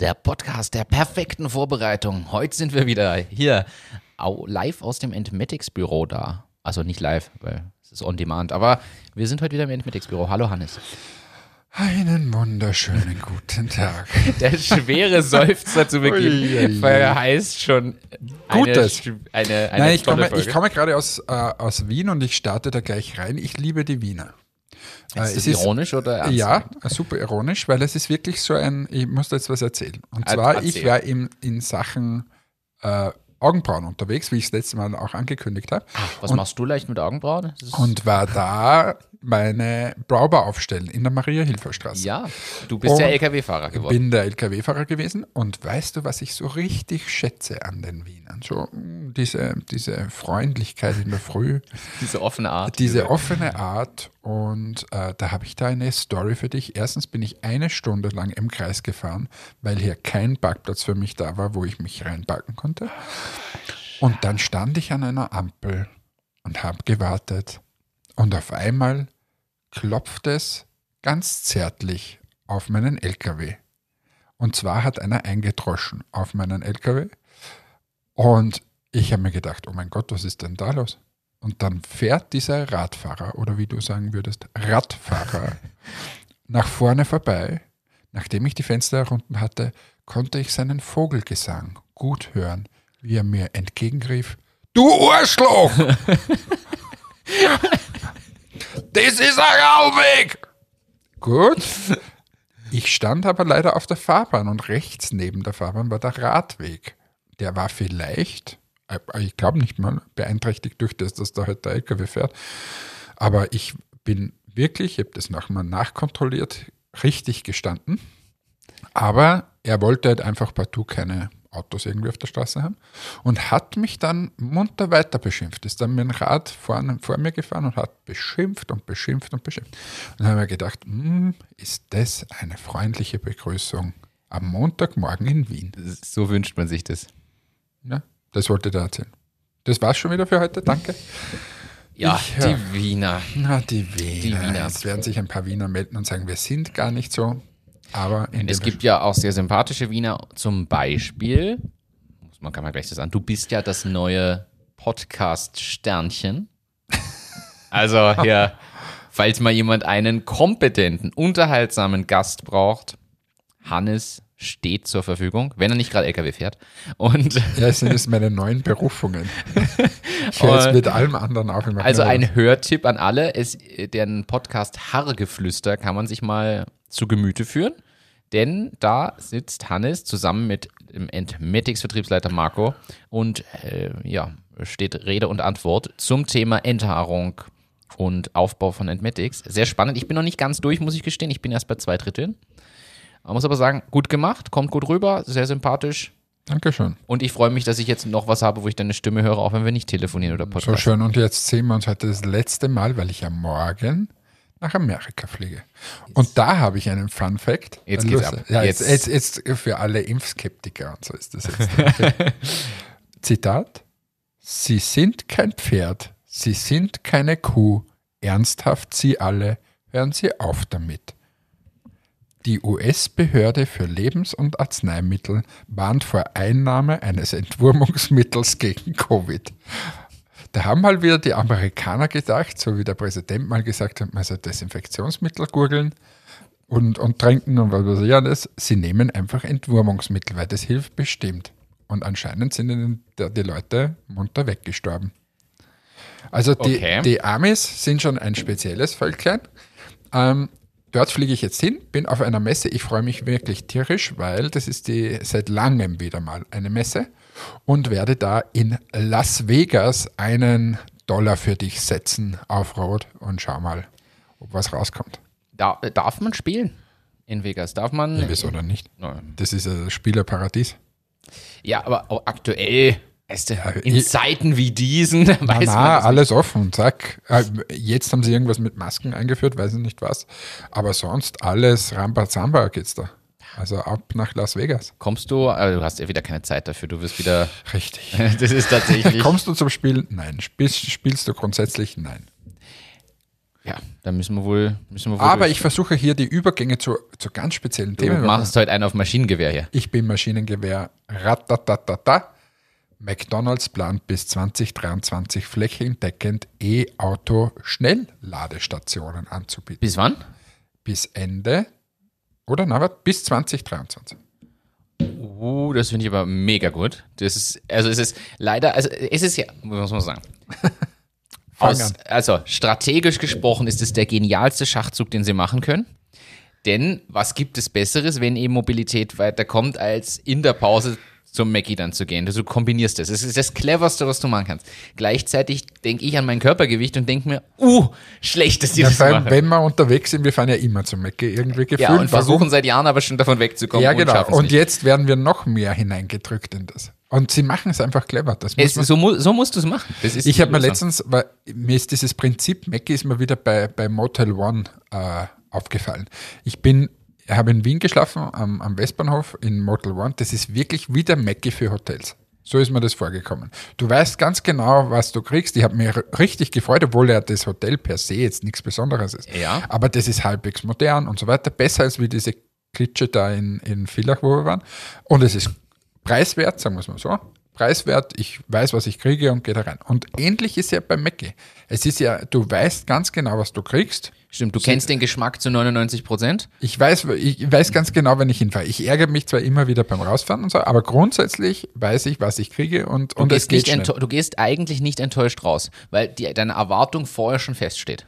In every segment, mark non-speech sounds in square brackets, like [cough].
der Podcast der perfekten Vorbereitung. Heute sind wir wieder hier live aus dem Entmetics Büro da. Also nicht live, weil es ist on demand, aber wir sind heute wieder im Entmetics Büro. Hallo Hannes. Einen wunderschönen guten Tag. [laughs] Der schwere Seufzer zu Beginn verheißt schon eine, Gutes. sch- eine, eine Nein, ich komme, ich komme gerade aus, äh, aus Wien und ich starte da gleich rein. Ich liebe die Wiener. Äh, ist das ironisch oder ernst? Ja, super ironisch, weil es ist wirklich so ein, ich muss da jetzt was erzählen. Und Er- zwar, erzähl. ich war in, in Sachen äh, Augenbrauen unterwegs, wie ich es letztes Mal auch angekündigt habe. Was machst du leicht mit Augenbrauen? Ist- Und war da meine Brauber aufstellen in der Maria-Hilfer-Straße. ja, du bist ja Und LKW-Fahrer geworden. bin der LKW-Fahrer gewesen und weißt du, was ich so richtig schätze an den Wienern? So mh, diese, diese Freundlichkeit in der Früh, [laughs] Diese offene Art. diese offene Art und äh, da habe ich da eine Story für dich. Erstens bin ich eine Stunde lang im Kreis gefahren, weil hier kein Parkplatz für mich da war, wo ich mich reinparken konnte. Und dann stand ich an einer Ampel und habe gewartet und auf einmal klopft es ganz zärtlich auf meinen LKW. Und zwar hat einer eingedroschen auf meinen LKW. Und ich habe mir gedacht, oh mein Gott, was ist denn da los? Und dann fährt dieser Radfahrer, oder wie du sagen würdest, Radfahrer, [laughs] nach vorne vorbei. Nachdem ich die Fenster herunten hatte, konnte ich seinen Vogelgesang gut hören, wie er mir entgegenrief, Du Arschloch! [laughs] das ist ein Raumweg! Gut. Ich stand aber leider auf der Fahrbahn und rechts neben der Fahrbahn war der Radweg. Der war vielleicht, äh, ich glaube nicht mal, beeinträchtigt durch das, dass da halt der LKW fährt. Aber ich bin wirklich, ich habe das nochmal nachkontrolliert, richtig gestanden. Aber er wollte halt einfach partout keine Autos irgendwie auf der Straße haben und hat mich dann munter weiter beschimpft. Ist dann mit dem Rad vorne, vor mir gefahren und hat beschimpft und beschimpft und beschimpft. Und dann haben wir gedacht, hm, ist das eine freundliche Begrüßung am Montagmorgen in Wien? So wünscht man sich das. Ja, das wollte ich da erzählen. Das war's schon wieder für heute, danke. Ja, Ich, die Wiener. Na, die Wiener. Die Wiener. Jetzt werden sich ein paar Wiener melden und sagen, wir sind gar nicht so. Aber Es gibt ja auch sehr sympathische Wiener, zum Beispiel, muss man kann man gleich das an, du bist ja das neue Podcast-Sternchen. Also hier, [laughs] falls mal jemand einen kompetenten, unterhaltsamen Gast braucht, Hannes steht zur Verfügung, wenn er nicht gerade LKW fährt. Und Ja, es sind jetzt meine neuen Berufungen. [laughs] Ich höre jetzt mit allem anderen auf. Also ein. Hörtipp an alle. Es, den Podcast Haargeflüster kann man sich mal zu Gemüte führen. Denn da sitzt Hannes zusammen mit dem Entmetics-Vertriebsleiter Marco und äh, ja, steht Rede und Antwort zum Thema Enthaarung und Aufbau von Entmetics. Sehr spannend. Ich bin noch nicht ganz durch, muss ich gestehen. Ich bin erst bei zwei Dritteln. Man muss aber sagen, gut gemacht, kommt gut rüber, sehr sympathisch. Dankeschön. Und ich freue mich, dass ich jetzt noch was habe, wo ich deine Stimme höre, auch wenn wir nicht telefonieren oder So podcasten. schön. Und jetzt sehen wir uns heute das letzte Mal, weil ich ja morgen nach Amerika fliege. Und da habe ich einen Fun Fact. Jetzt Äh, geht's ab. Ja, jetzt, Jetzt- jetzt, jetzt für alle Impfskeptiker und so ist das jetzt. Okay. [laughs] Zitat. Sie sind kein Pferd. Sie sind keine Kuh. Ernsthaft, Sie alle. Hören Sie auf damit. Die US-Behörde für Lebens- und Arzneimittel warnt vor Einnahme eines Entwurmungsmittels gegen Covid. Da haben mal wieder die Amerikaner gedacht, so wie der Präsident mal gesagt hat, man soll Desinfektionsmittel gurgeln und, und trinken und was weiß ich alles. Sie nehmen einfach Entwurmungsmittel, weil das hilft bestimmt. Und anscheinend sind ihnen die, die Leute munter weggestorben. Also die, Okay. die Amis sind schon ein spezielles Völklein. Ähm, dort fliege ich jetzt hin, bin auf einer Messe. Ich freue mich wirklich tierisch, weil das ist die seit langem wieder mal eine Messe und werde da in Las Vegas einen Dollar für dich setzen auf Rot und schau mal, ob was rauskommt. Da, darf man spielen in Vegas? Darf man? Ja, wieso oder nicht? Nein. Das ist das Spielerparadies. Ja, aber aktuell, weißt du, in Zeiten wie diesen, [laughs] weiß Na, na, alles offen, zack. Äh, Jetzt haben sie irgendwas mit Masken eingeführt, weiß ich nicht was. Aber sonst alles Rambazamba geht's da. Also ab nach Las Vegas. Kommst du, aber du hast ja wieder keine Zeit dafür, du wirst wieder, Richtig. [laughs] das ist tatsächlich, Kommst du zum Spielen? Nein. Spielst, spielst du grundsätzlich? Nein. Ja, da müssen wir wohl. Müssen wir wohl Aber durch. ich versuche hier die Übergänge zu, zu ganz speziellen Du Themen. machst heute einen auf Maschinengewehr hier. Ich bin Maschinengewehr. Ratatatata. McDonalds plant bis 2023 flächendeckend E-Auto-Schnellladestationen anzubieten. Bis wann? Bis Ende oder warte, bis 2023. Uh, das finde ich aber mega gut. Das ist, also es ist leider, also es ist ja, muss man sagen. [laughs] Aus, also strategisch gesprochen ist es der genialste Schachzug, den sie machen können. Denn was gibt es Besseres, wenn E-Mobilität weiterkommt, als in der Pause zum Mackie dann zu gehen? Du kombinierst das. Das ist das Cleverste, was du machen kannst. Gleichzeitig denke ich an mein Körpergewicht und denke mir, uh, schlecht, dass die Ja, das allem, machen. wenn wir unterwegs sind, wir fahren ja immer zum Mecke irgendwie gefühlt. Ja, und Warum? versuchen seit Jahren aber schon davon wegzukommen Ja, und genau. Und nicht. jetzt werden wir noch mehr hineingedrückt in das. Und sie machen es einfach clever. Das muss Es, man so, mu so musst du es machen. Ich habe mir letztens, weil mir ist dieses Prinzip Mackie ist mir wieder bei, bei Motel One äh, aufgefallen. Ich bin, habe in Wien geschlafen, am, am Westbahnhof in Motel One. Das ist wirklich wie der Mackie für Hotels. So ist mir das vorgekommen. Du weißt ganz genau, was du kriegst. Ich habe mich richtig gefreut, obwohl ja das Hotel per se jetzt nichts Besonderes ist. Ja. Aber das ist halbwegs modern und so weiter. Besser als wie diese Klitsche da in, in Villach, wo wir waren. Und es ist preiswert, sagen wir es mal so. Preiswert, ich weiß, was ich kriege und gehe da rein. Und ähnlich ist ja bei Mackie. Es ist ja, du weißt ganz genau, was du kriegst. Stimmt, du kennst den Geschmack zu 99 Prozent. Ich weiß, ich weiß ganz genau, wenn ich hinfahre. Ich ärgere mich zwar immer wieder beim Rausfahren und so, aber grundsätzlich weiß ich, was ich kriege und, Du, und es gehst geht nicht schnell. du gehst eigentlich nicht enttäuscht raus, weil die, deine Erwartung vorher schon feststeht.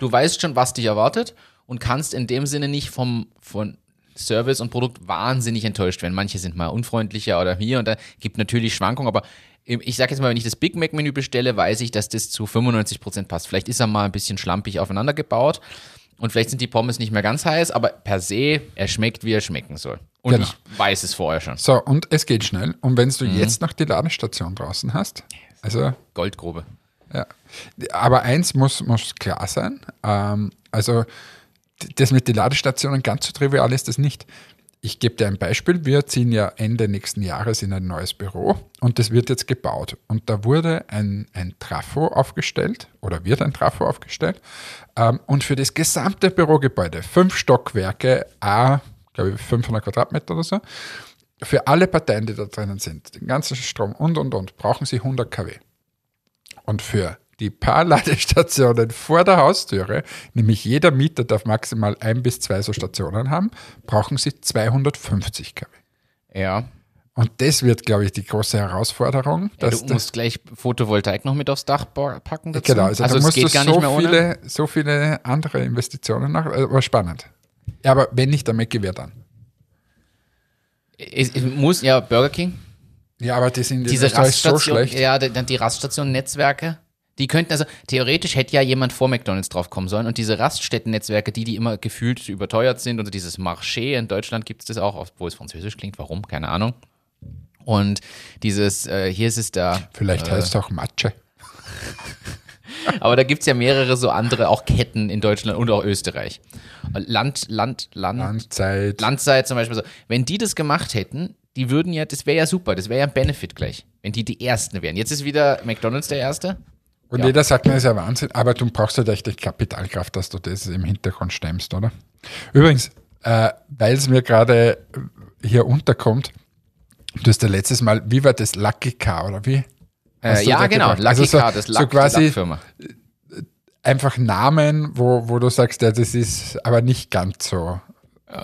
Du weißt schon, was dich erwartet und kannst in dem Sinne nicht vom, von Service und Produkt wahnsinnig enttäuscht werden. Manche sind mal unfreundlicher oder hier und da gibt natürlich Schwankungen, aber ich sage jetzt mal, wenn ich das Big Mac Menü bestelle, weiß ich, dass das zu 95% passt. Vielleicht ist er mal ein bisschen schlampig aufeinander gebaut und vielleicht sind die Pommes nicht mehr ganz heiß, aber per se, er schmeckt, wie er schmecken soll. Und Genau. ich weiß es vorher schon. So, und es geht schnell. Und wenn du Mhm. jetzt noch die Ladestation draußen hast, also Goldgrube. Ja. Aber eins muss, muss klar sein. Ähm, also das mit den Ladestationen, ganz so trivial ist das nicht. Ich gebe dir ein Beispiel. Wir ziehen ja Ende nächsten Jahres in ein neues Büro und das wird jetzt gebaut. Und da wurde ein, ein Trafo aufgestellt oder wird ein Trafo aufgestellt. Ähm, und für das gesamte Bürogebäude, fünf Stockwerke, a, glaube ich, 500 Quadratmeter oder so, für alle Parteien, die da drinnen sind, den ganzen Strom und und und, brauchen sie 100 kW. Und für die paar Ladestationen [laughs] vor der Haustüre, nämlich jeder Mieter darf maximal ein bis zwei so Stationen haben, brauchen sie 250 kW. Ja. Und das wird, glaube ich, die große Herausforderung. Ja, du musst gleich Photovoltaik noch mit aufs Dach packen dazu. genau, also, da es musst geht du gar so, nicht mehr ohne. viele, so viele andere Investitionen nach, aber spannend. Ja, aber wenn nicht, dann Mackie wer dann. Es, es muss, ja, Burger King, Ja, aber die sind in diese so schlecht. ja, die, die Raststation-Netzwerke, die könnten, also theoretisch hätte ja jemand vor McDonalds drauf kommen sollen und diese Raststätten-Netzwerke, die, die immer gefühlt überteuert sind und dieses Marché, in Deutschland gibt es das auch, obwohl es französisch klingt, warum, keine Ahnung. Und dieses, äh, hier ist es da, Vielleicht heißt es auch Matsche. [laughs] aber da gibt es ja mehrere so andere, auch Ketten in Deutschland und auch Österreich. Land, Land, Land, Landzeit. Landzeit zum Beispiel so. Wenn die das gemacht hätten, die würden ja, das wäre ja super, das wäre ja ein Benefit gleich, wenn die die Ersten wären. Jetzt ist wieder McDonalds der Erste. Und Ja. jeder sagt mir, das ist ja Wahnsinn, aber du brauchst halt echt die Kapitalkraft, dass du das im Hintergrund stemmst, oder? Übrigens, äh, weil es mir gerade hier unterkommt, du hast ja letztes Mal, wie war das, Lucky Car, oder wie? Äh, du ja, genau, gebracht? Lucky Also so- Car, das so Luck, quasi- die Lackfirma. Einfach Namen, wo, wo du sagst, ja, das ist aber nicht ganz so,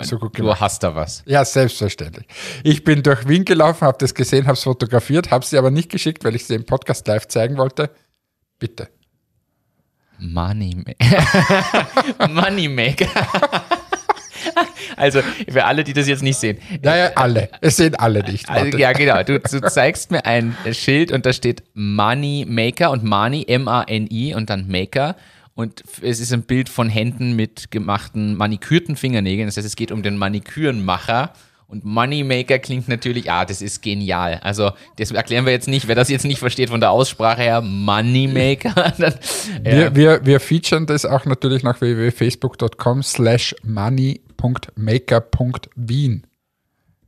so gut Du gemacht. hast da was. Ja, selbstverständlich. Ich bin durch Wien gelaufen, habe das gesehen, habe es fotografiert, habe sie aber nicht geschickt, weil ich sie im Podcast live zeigen wollte. Bitte. Money [laughs] Moneymaker. [laughs] also, für alle, die das jetzt nicht sehen. Naja, alle. Es sehen alle nicht. Also, ja, genau. Du, du zeigst mir ein Schild und da steht Money Maker und Money, M-A-N-I und dann Maker. Und es ist ein Bild von Händen mit gemachten manikürten Fingernägeln. Das heißt, es geht um den Manikürenmacher. Und Moneymaker klingt natürlich, ah, das ist genial. Also, das erklären wir jetzt nicht. Wer das jetzt nicht versteht von der Aussprache her, Moneymaker, [laughs] dann, ja. Wir, wir, wir featuren das auch natürlich nach www.facebook.com slash money.maker.wien.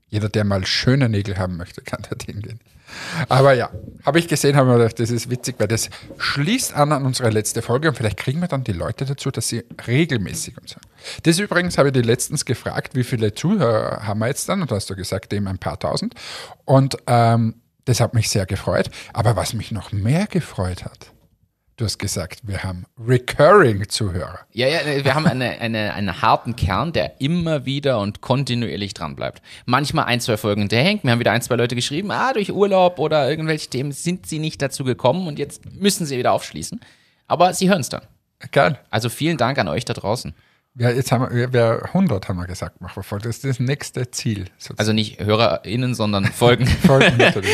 Jeder, der mal schöne Nägel haben möchte, kann dort hingehen. Aber ja, Habe ich gesehen, habe mir gedacht, das ist witzig, weil das schließt an an unsere letzte Folge und vielleicht kriegen wir dann die Leute dazu, dass sie regelmäßig und so. Das übrigens habe ich dir letztens gefragt, wie viele Zuhörer haben wir jetzt dann? Und hast du gesagt, eben ein paar tausend. Und ähm, das hat mich sehr gefreut. Aber was mich noch mehr gefreut hat, du hast gesagt, wir haben Recurring-Zuhörer. Ja, ja, wir haben eine, eine, einen harten Kern, der immer wieder und kontinuierlich dran bleibt. Manchmal ein, zwei Folgen hinterhängt. Wir haben wieder ein, zwei Leute geschrieben, ah, durch Urlaub oder irgendwelche Themen sind sie nicht dazu gekommen und jetzt müssen sie wieder aufschließen. Aber sie hören es dann. Geil. Also vielen Dank an euch da draußen. Ja, jetzt haben wir, wir 100 haben wir gesagt, machen wir voll. Das ist das nächste Ziel. sozusagen. Also nicht HörerInnen, sondern [laughs] Folgen. Folgen natürlich.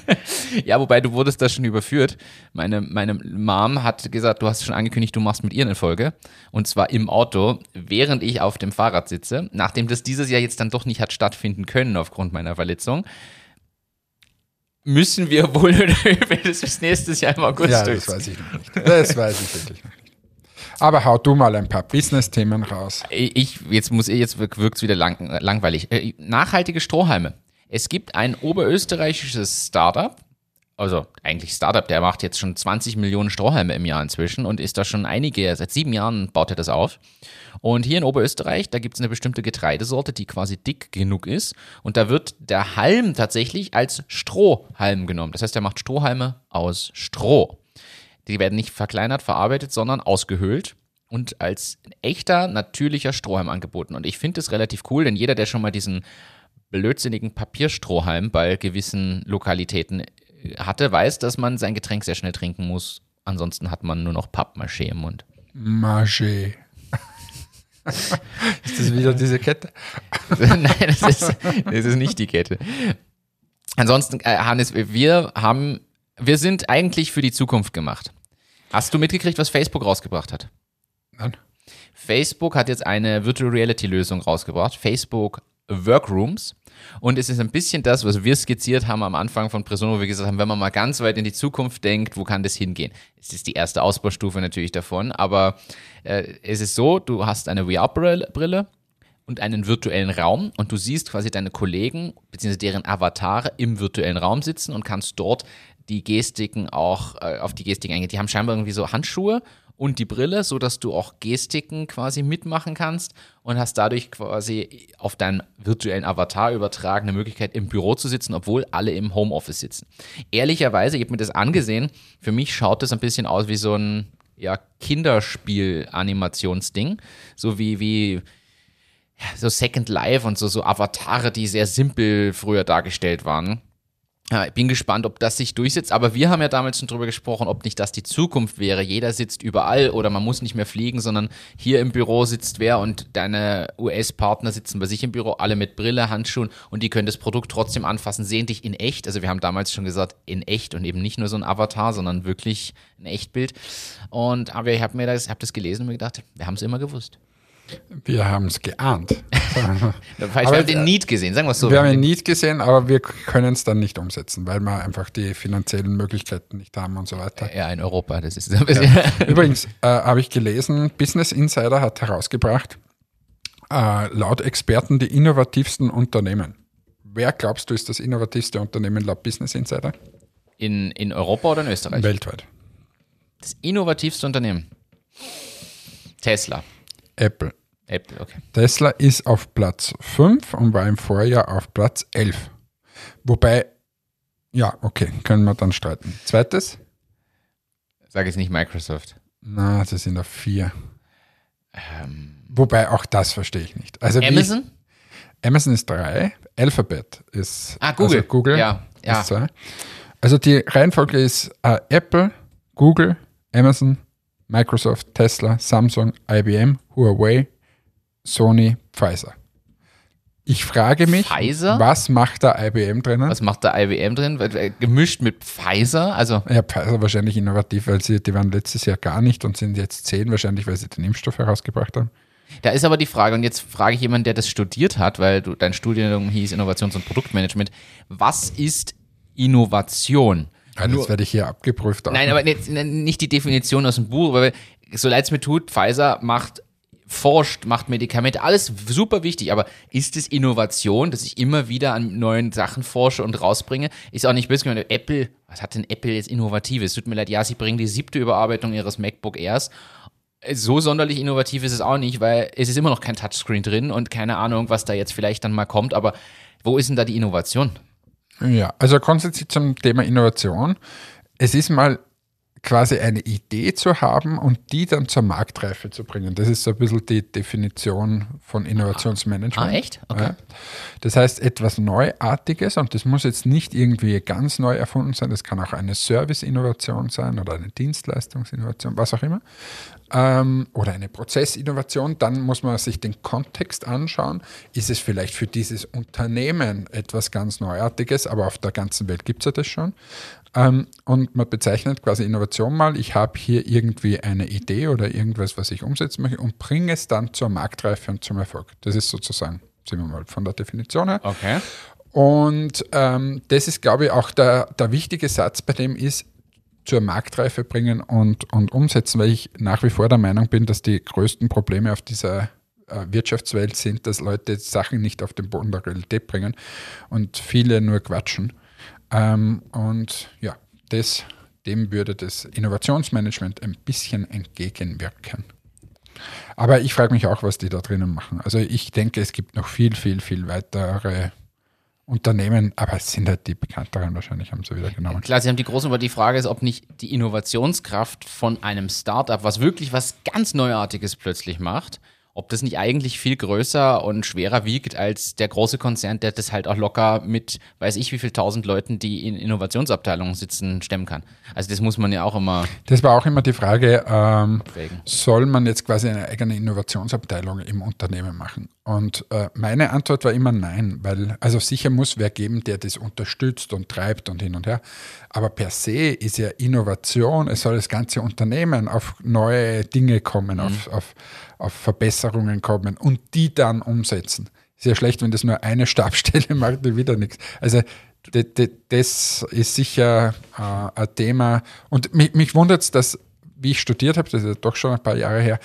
[laughs] ja, wobei du wurdest da schon überführt. Meine, meine Mom hat gesagt, du hast schon angekündigt, du machst mit ihr eine Folge. Und zwar im Auto, während ich auf dem Fahrrad sitze. Nachdem das dieses Jahr jetzt dann doch nicht hat stattfinden können aufgrund meiner Verletzung, müssen wir wohl [laughs] das bis nächstes Jahr im August Ja, durch. das weiß ich noch nicht. Das weiß ich wirklich noch nicht. Aber hau du mal ein paar Business-Themen raus. Ich, jetzt muss jetzt wirkt es wieder lang, langweilig. Äh, Nachhaltige Strohhalme. Es gibt ein oberösterreichisches Startup, also eigentlich Startup, der macht jetzt schon 20 Millionen Strohhalme im Jahr inzwischen und ist da schon einige, seit sieben Jahren baut er das auf. Und hier in Oberösterreich, da gibt es eine bestimmte Getreidesorte, die quasi dick genug ist. Und da wird der Halm tatsächlich als Strohhalm genommen. Das heißt, er macht Strohhalme aus Stroh. Die werden nicht verkleinert, verarbeitet, sondern ausgehöhlt und als echter, natürlicher Strohhalm angeboten. Und ich finde das relativ cool, denn jeder, der schon mal diesen blödsinnigen Papierstrohhalm bei gewissen Lokalitäten äh, hatte, weiß, dass man sein Getränk sehr schnell trinken muss. Ansonsten hat man nur noch Pappmaché im Mund. Marché. [laughs] ist das wieder diese Kette? [laughs] Nein, das ist, das ist nicht die Kette. Ansonsten, äh, Hannes, wir haben, wir sind eigentlich für die Zukunft gemacht. Hast du mitgekriegt, was Facebook rausgebracht hat? Nein. Facebook hat jetzt eine Virtual Reality Lösung rausgebracht, Facebook Workrooms. Und es ist ein bisschen das, was wir skizziert haben am Anfang von Presono, wo wir gesagt haben, wenn man mal ganz weit in die Zukunft denkt, wo kann das hingehen? Es ist die erste Ausbaustufe natürlich davon, aber äh, es ist so, du hast eine VR-Brille und einen virtuellen Raum und du siehst quasi deine Kollegen bzw. deren Avatare im virtuellen Raum sitzen und kannst dort die Gestiken auch äh, auf die Gestiken eingehen. Die haben scheinbar irgendwie so Handschuhe und die Brille, so dass du auch Gestiken quasi mitmachen kannst und hast dadurch quasi auf deinen virtuellen Avatar übertragene Möglichkeit im Büro zu sitzen, obwohl alle im Homeoffice sitzen. Ehrlicherweise, ich habe mir das angesehen, für mich schaut das ein bisschen aus wie so ein ja, Kinderspiel-Animationsding, so wie, wie so Second Life und so, so Avatare, die sehr simpel früher dargestellt waren. Ja, ich bin gespannt, ob das sich durchsetzt. Aber wir haben ja damals schon drüber gesprochen, ob nicht das die Zukunft wäre. Jeder sitzt überall oder man muss nicht mehr fliegen, sondern hier im Büro sitzt wer und deine US-Partner sitzen bei sich im Büro, alle mit Brille, Handschuhen und die können das Produkt trotzdem anfassen, sehen dich in echt. Also wir haben damals schon gesagt, in echt und eben nicht nur so ein Avatar, sondern wirklich ein Echtbild. Und aber ich habe mir das, hab das gelesen und mir gedacht, wir haben es immer gewusst. Wir haben es geahnt. [laughs] Wir haben den Need gesehen, sagen wir es so. Wir haben ihn nicht gesehen, aber wir können es dann nicht umsetzen, weil wir einfach die finanziellen Möglichkeiten nicht haben und so weiter. ja, in Europa, das ist ein bisschen. [laughs] Übrigens äh, habe ich gelesen, Business Insider hat herausgebracht, äh, laut Experten die innovativsten Unternehmen. Wer glaubst du ist das innovativste Unternehmen laut Business Insider? In, in Europa oder in Österreich? Weltweit. Das innovativste Unternehmen. Tesla. Apple. Apple, okay. Tesla ist auf Platz 5 und war im Vorjahr auf Platz 11. Wobei, ja, okay, können wir dann streiten. Zweites? Sag jetzt nicht Microsoft. Na, das sind auf 4. Wobei auch das verstehe ich nicht. Also Amazon? Amazon ist 3, Alphabet ist Ah, Google. Also Google Ja, ja. ist 2. Also die Reihenfolge ist äh, Apple, Google, Amazon, Microsoft, Tesla, Samsung, IBM, Huawei, Sony, Pfizer. Ich frage mich, Pfizer? was macht da IBM drinnen? Was macht da IBM drin? Äh, Gemischt mit Pfizer? Also, Ja, Pfizer wahrscheinlich innovativ, weil sie, die waren letztes Jahr gar nicht und sind jetzt 10, wahrscheinlich, weil sie den Impfstoff herausgebracht haben. da ist aber die Frage, und jetzt frage ich jemanden, der das studiert hat, weil du, dein Studium hieß Innovations- und Produktmanagement. Was ist Innovation? Ja, das werde ich hier abgeprüft. auch Nein, aber jetzt, nicht die Definition aus dem Buch, weil so leid es mir tut, Pfizer macht forscht, macht Medikamente, alles super wichtig, aber ist es Innovation, dass ich immer wieder an neuen Sachen forsche und rausbringe? Ist auch nicht böse gemeint. Apple, was hat denn Apple jetzt Innovatives? Tut mir leid, ja, sie bringen die siebte Überarbeitung ihres MacBook Airs. So sonderlich innovativ ist es auch nicht, weil es ist immer noch kein Touchscreen drin und keine Ahnung, was da jetzt vielleicht dann mal kommt, aber wo ist denn da die Innovation? Ja, also grundsätzlich zum Thema Innovation. Es ist mal quasi eine Idee zu haben und die dann zur Marktreife zu bringen. Das ist so ein bisschen die Definition von Innovationsmanagement. Ah, echt? Okay. Das heißt, etwas Neuartiges und das muss jetzt nicht irgendwie ganz neu erfunden sein, das kann auch eine Service-Innovation sein oder eine Dienstleistungsinnovation, was auch immer. Ähm, oder eine Prozessinnovation, dann muss man sich den Kontext anschauen. Ist es vielleicht für dieses Unternehmen etwas ganz Neuartiges, aber auf der ganzen Welt gibt es ja das schon. Ähm, und man bezeichnet quasi Innovation mal, ich habe hier irgendwie eine Idee oder irgendwas, was ich umsetzen möchte und bringe es dann zur Marktreife und zum Erfolg. Das ist sozusagen, sehen wir mal von der Definition her. Okay. Und ähm, das ist, glaube ich, auch der, der wichtige Satz bei dem ist, zur Marktreife bringen und, und umsetzen, weil ich nach wie vor der Meinung bin, dass die größten Probleme auf dieser äh, Wirtschaftswelt sind, dass Leute Sachen nicht auf den Boden der Realität bringen und viele nur quatschen. Ähm, und ja, das, dem würde das Innovationsmanagement ein bisschen entgegenwirken. Aber ich frage mich auch, was die da drinnen machen. Also ich denke, es gibt noch viel, viel, viel weitere Unternehmen, aber es sind halt die bekannteren wahrscheinlich, haben sie wieder genommen. Klar, Sie haben die große, aber die Frage ist, ob nicht die Innovationskraft von einem Startup, was wirklich was ganz Neuartiges plötzlich macht, ob das nicht eigentlich viel größer und schwerer wiegt als der große Konzern, der das halt auch locker mit, weiß ich wie viel tausend Leuten, die in Innovationsabteilungen sitzen, stemmen kann. Also das muss man ja auch immer. Das war auch immer die Frage, ähm, soll man jetzt quasi eine eigene Innovationsabteilung im Unternehmen machen? Und äh, meine Antwort war immer nein, weil also sicher muss wer geben, der das unterstützt und treibt und hin und her. Aber per se ist ja Innovation, es soll das ganze Unternehmen auf neue Dinge kommen, auf, auf, auf Verbesserungen kommen und die dann umsetzen. Ist ja schlecht, wenn das nur eine Stabstelle [laughs] macht, die wieder nichts. Also das ist sicher äh, ein Thema. Und mich, mich wundert es, dass, wie ich studiert habe, das ist ja doch schon ein paar Jahre her,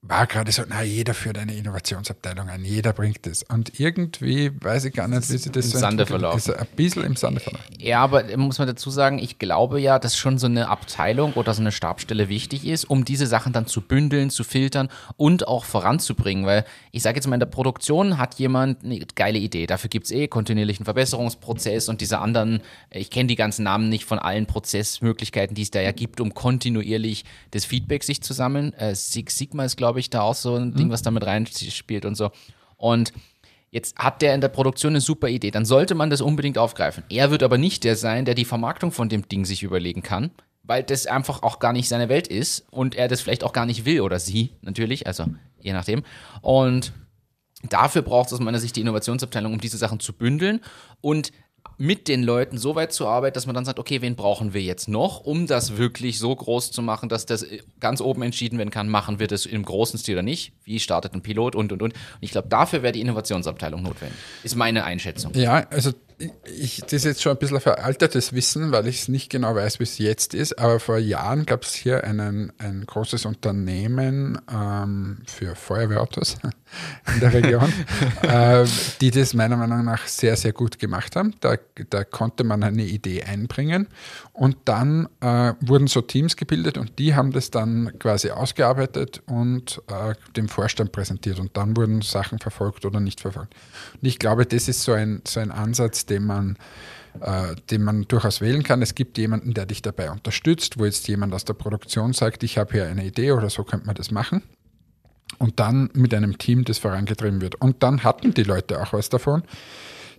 war gerade so, na, jeder führt eine Innovationsabteilung ein, jeder bringt es. Und irgendwie weiß ich gar nicht, wie sich das im so Sande verlaufen. Ist ein bisschen im Sande verlaufen. Ja, aber muss man dazu sagen, ich glaube ja, dass schon so eine Abteilung oder so eine Stabstelle wichtig ist, um diese Sachen dann zu bündeln, zu filtern und auch voranzubringen. Weil ich sage jetzt mal, in der Produktion hat jemand eine geile Idee. Dafür gibt es eh kontinuierlichen Verbesserungsprozess und diese anderen, ich kenne die ganzen Namen nicht von allen Prozessmöglichkeiten, die es da ja gibt, um kontinuierlich das Feedback sich zu sammeln. Äh, Six Sigma ist, glaube ich, da auch so ein Ding, was da mit reinspielt und so. Und Jetzt hat der in der Produktion eine super Idee, dann sollte man das unbedingt aufgreifen. Er wird aber nicht der sein, der die Vermarktung von dem Ding sich überlegen kann, weil das einfach auch gar nicht seine Welt ist und er das vielleicht auch gar nicht will oder sie natürlich, also je nachdem. Und dafür braucht es aus meiner Sicht die Innovationsabteilung, um diese Sachen zu bündeln und mit den Leuten so weit zu arbeiten, dass man dann sagt, okay, wen brauchen wir jetzt noch, um das wirklich so groß zu machen, dass das ganz oben entschieden werden kann, machen wir das im großen Stil oder nicht, wie startet ein Pilot und, und, und. Und ich glaube, dafür wäre die Innovationsabteilung notwendig. Ist meine Einschätzung. Ja, also ich, das ist jetzt schon ein bisschen veraltetes Wissen, weil ich es nicht genau weiß, wie es jetzt ist, aber vor Jahren gab es hier einen, ein großes Unternehmen ähm, für Feuerwehrautos in der Region, [laughs] äh, die das meiner Meinung nach sehr, sehr gut gemacht haben. Da, da konnte man eine Idee einbringen und dann äh, wurden so Teams gebildet und die haben das dann quasi ausgearbeitet und äh, dem Vorstand präsentiert und dann wurden Sachen verfolgt oder nicht verfolgt. Und ich glaube, das ist so ein, so ein Ansatz, den man, äh, den man durchaus wählen kann. Es gibt jemanden, der dich dabei unterstützt, wo jetzt jemand aus der Produktion sagt, ich habe hier eine Idee oder so könnte man das machen. Und dann mit einem Team das vorangetrieben wird. Und dann hatten die Leute auch was davon.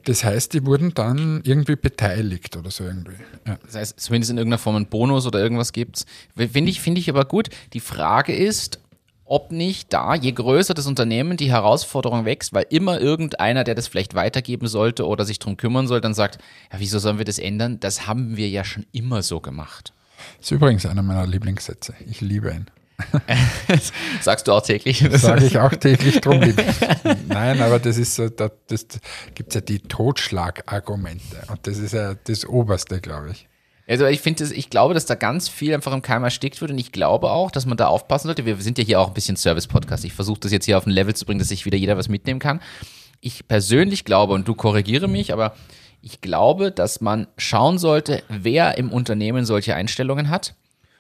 Das heißt, die wurden dann irgendwie beteiligt oder so irgendwie. Ja. Das heißt, zumindest in irgendeiner Form einen Bonus oder irgendwas gibt's. Finde ich, finde ich aber gut. Die Frage ist, ob nicht da, je größer das Unternehmen, die Herausforderung wächst, weil immer irgendeiner, der das vielleicht weitergeben sollte oder sich drum kümmern soll, dann sagt, ja, wieso sollen wir das ändern? Das haben wir ja schon immer so gemacht. Das ist übrigens einer meiner Lieblingssätze. Ich liebe ihn. [laughs] Sagst du auch täglich? Sage ich auch täglich drum. [laughs] Nein, aber das ist so, da das gibt ja die Totschlagargumente. Und das ist ja das Oberste, glaube ich. Also ich finde, ich glaube, dass da ganz viel einfach im Keim erstickt wird und ich glaube auch, dass man da aufpassen sollte. Wir sind ja hier auch ein bisschen Service-Podcast. Ich versuche das jetzt hier auf ein Level zu bringen, dass sich wieder jeder was mitnehmen kann. Ich persönlich glaube, und du korrigiere mich, aber ich glaube, dass man schauen sollte, wer im Unternehmen solche Einstellungen hat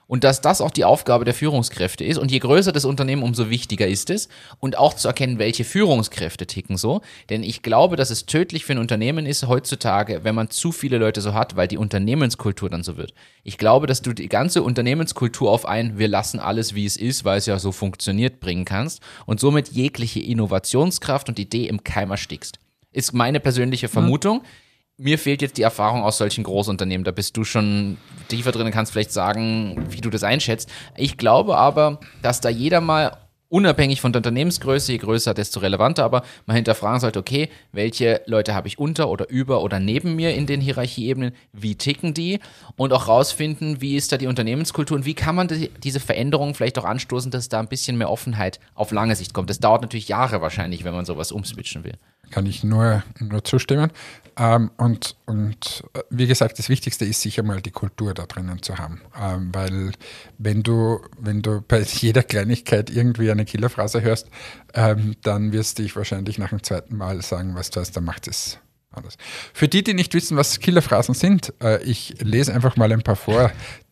und dass das auch die Aufgabe der Führungskräfte ist. Und je größer das Unternehmen, umso wichtiger ist es. Und auch zu erkennen, welche Führungskräfte ticken so. Denn ich glaube, dass es tödlich für ein Unternehmen ist heutzutage, wenn man zu viele Leute so hat, weil die Unternehmenskultur dann so wird. Ich glaube, dass du die ganze Unternehmenskultur auf ein, wir lassen alles wie es ist, weil es ja so funktioniert, bringen kannst und somit jegliche Innovationskraft und Idee im Keim erstickst. Ist meine persönliche Vermutung. Mhm mir fehlt jetzt die Erfahrung aus solchen Großunternehmen. Da bist du schon tiefer drin und kannst vielleicht sagen, wie du das einschätzt. Ich glaube aber, dass da jeder mal unabhängig von der Unternehmensgröße, je größer, desto relevanter, aber mal hinterfragen sollte, okay, welche Leute habe ich unter oder über oder neben mir in den Hierarchieebenen, wie ticken die und auch rausfinden, wie ist da die Unternehmenskultur und wie kann man die, diese Veränderungen vielleicht auch anstoßen, dass da ein bisschen mehr Offenheit auf lange Sicht kommt. Das dauert natürlich Jahre wahrscheinlich, wenn man sowas umswitchen will. Kann ich nur, nur zustimmen. Ähm, und, und äh, wie gesagt, das Wichtigste ist sicher mal die Kultur da drinnen zu haben. Ähm, weil wenn du, wenn du bei [laughs] jeder Kleinigkeit irgendwie eine Killerphrase hörst, ähm, dann wirst du dich wahrscheinlich nach dem zweiten Mal sagen, was du hast, dann macht es anders. Für die, die nicht wissen, was Killerphrasen sind, äh, ich lese einfach mal ein paar vor.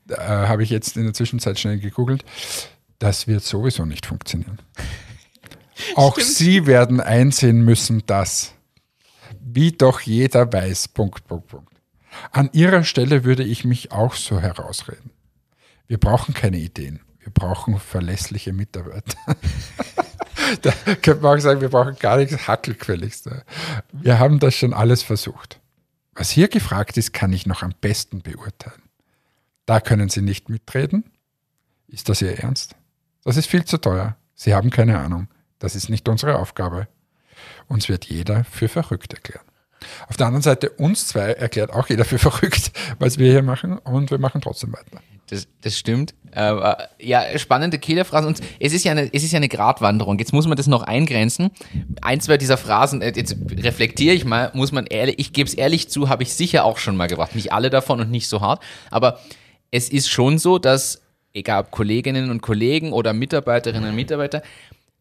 Äh, Habe ich jetzt in der Zwischenzeit schnell gegoogelt. Das wird sowieso nicht funktionieren. [laughs] Auch Stimmt. Sie werden einsehen müssen, dass, wie doch jeder weiß, Punkt, Punkt, Punkt. An Ihrer Stelle würde ich mich auch so herausreden. Wir brauchen keine Ideen. Wir brauchen verlässliche Mitarbeiter. [laughs] da könnte man auch sagen, wir brauchen gar nichts Hackelquelliges. Wir haben das schon alles versucht. Was hier gefragt ist, kann ich noch am besten beurteilen. Da können Sie nicht mitreden. Ist das Ihr Ernst? Das ist viel zu teuer. Sie haben keine Ahnung. Das ist nicht unsere Aufgabe. Uns wird jeder für verrückt erklären. Auf der anderen Seite, uns zwei erklärt auch jeder für verrückt, [laughs] was wir hier machen und wir machen trotzdem weiter. Das, das stimmt. Äh, ja, spannende Killerphrasen. Und es ist ja eine, es ist ja eine Gratwanderung. Jetzt muss man das noch eingrenzen. Ein, zwei dieser Phrasen, äh, jetzt reflektiere ich mal, muss man ehrlich, ich gebe es ehrlich zu, habe ich sicher auch schon mal gebracht. Nicht alle davon und nicht so hart. Aber es ist schon so, dass, egal ob Kolleginnen und Kollegen oder Mitarbeiterinnen und Mitarbeiter,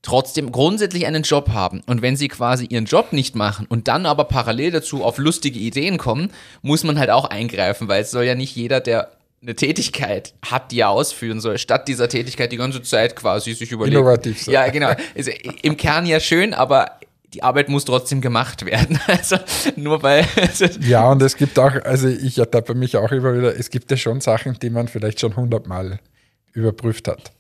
trotzdem grundsätzlich einen Job haben. Und wenn sie quasi ihren Job nicht machen und dann aber parallel dazu auf lustige Ideen kommen, muss man halt auch eingreifen, weil es soll ja nicht jeder, der eine Tätigkeit hat, die er ausführen soll, statt dieser Tätigkeit die ganze Zeit quasi sich überlegen. Innovativ sein. Ja, genau. Also Im Kern ja schön, aber die Arbeit muss trotzdem gemacht werden. [laughs] Also nur weil. Also [laughs] ja, und es gibt auch, also ich ertappe mich auch immer wieder, es gibt ja schon Sachen, die man vielleicht schon hundertmal überprüft hat.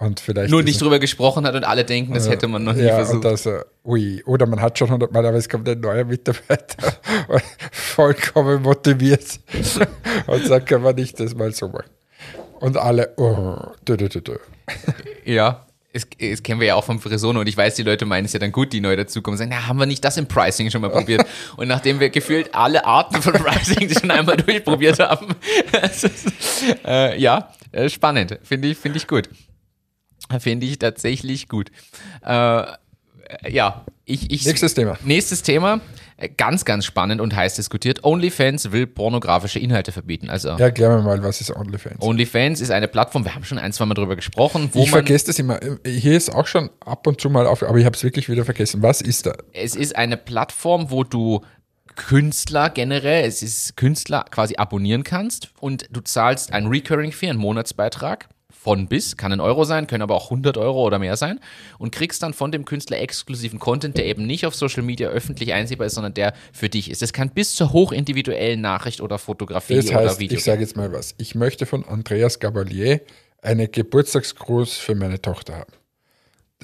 Und vielleicht Nur nicht drüber gesprochen hat und alle denken, das hätte man noch nie ja, versucht. Und das, ui, oder man hat schon hundertmal, aber es kommt ein neuer Mitarbeiter [laughs] vollkommen motiviert [laughs] und sagt, kann man nicht das mal so machen. Und alle, oh, dö, dö, dö. Ja, das, das kennen wir ja auch vom Frisono und ich weiß, die Leute meinen es ja dann gut, die neu dazukommen, sagen, na, haben wir nicht das im Pricing schon mal probiert? [laughs] Und nachdem wir gefühlt alle Arten von Pricing schon einmal durchprobiert haben, ist, äh, ja, äh, spannend, finde ich, finde ich gut. [laughs] Finde ich tatsächlich gut. Äh, ja, ich, ich. Nächstes Thema. Nächstes Thema. Ganz, ganz spannend und heiß diskutiert. OnlyFans will pornografische Inhalte verbieten. Also, Erklär mir mal, was ist OnlyFans? OnlyFans ist eine Plattform, wir haben schon ein, zwei Mal drüber gesprochen. ich vergesse das immer. Hier ist auch schon ab und zu mal auf, aber ich habe es wirklich wieder vergessen. Was ist da? Es ist eine Plattform, wo du Künstler generell, es ist Künstler quasi abonnieren kannst und du zahlst ein Recurring Fee, einen Monatsbeitrag von bis, kann ein Euro sein, können aber auch 100 Euro oder mehr sein und kriegst dann von dem Künstler exklusiven Content, der eben nicht auf Social Media öffentlich einsehbar ist, sondern der für dich ist. Das kann bis zur hochindividuellen Nachricht oder Fotografie das heißt, oder Video. Ich sage jetzt mal was. Ich möchte von Andreas Gabalier eine Geburtstagsgruß für meine Tochter haben.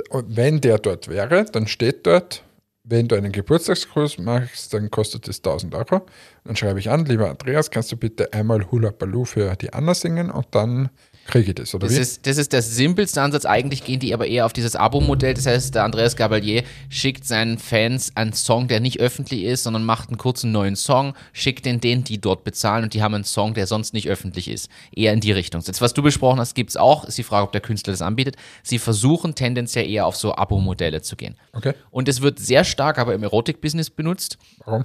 Und wenn der dort wäre, dann steht dort, wenn du einen Geburtstagsgruß machst, dann kostet es 1000 Euro. Dann schreibe ich an, lieber Andreas, kannst du bitte einmal Hula Baloo für die Anna singen und dann kriege ich das, oder das wie? Ist, das ist der simpelste Ansatz. Eigentlich gehen die aber eher auf dieses Abo-Modell. Das heißt, der Andreas Gabalier schickt seinen Fans einen Song, der nicht öffentlich ist, sondern macht einen kurzen neuen Song, schickt den denen, die dort bezahlen und die haben einen Song, der sonst nicht öffentlich ist. Eher in die Richtung. Jetzt, was du besprochen hast, gibt es auch. Ist die Frage, ob der Künstler das anbietet. Sie versuchen tendenziell eher auf so Abo-Modelle zu gehen. Okay. Und es wird sehr stark aber im Erotik-Business benutzt. Warum?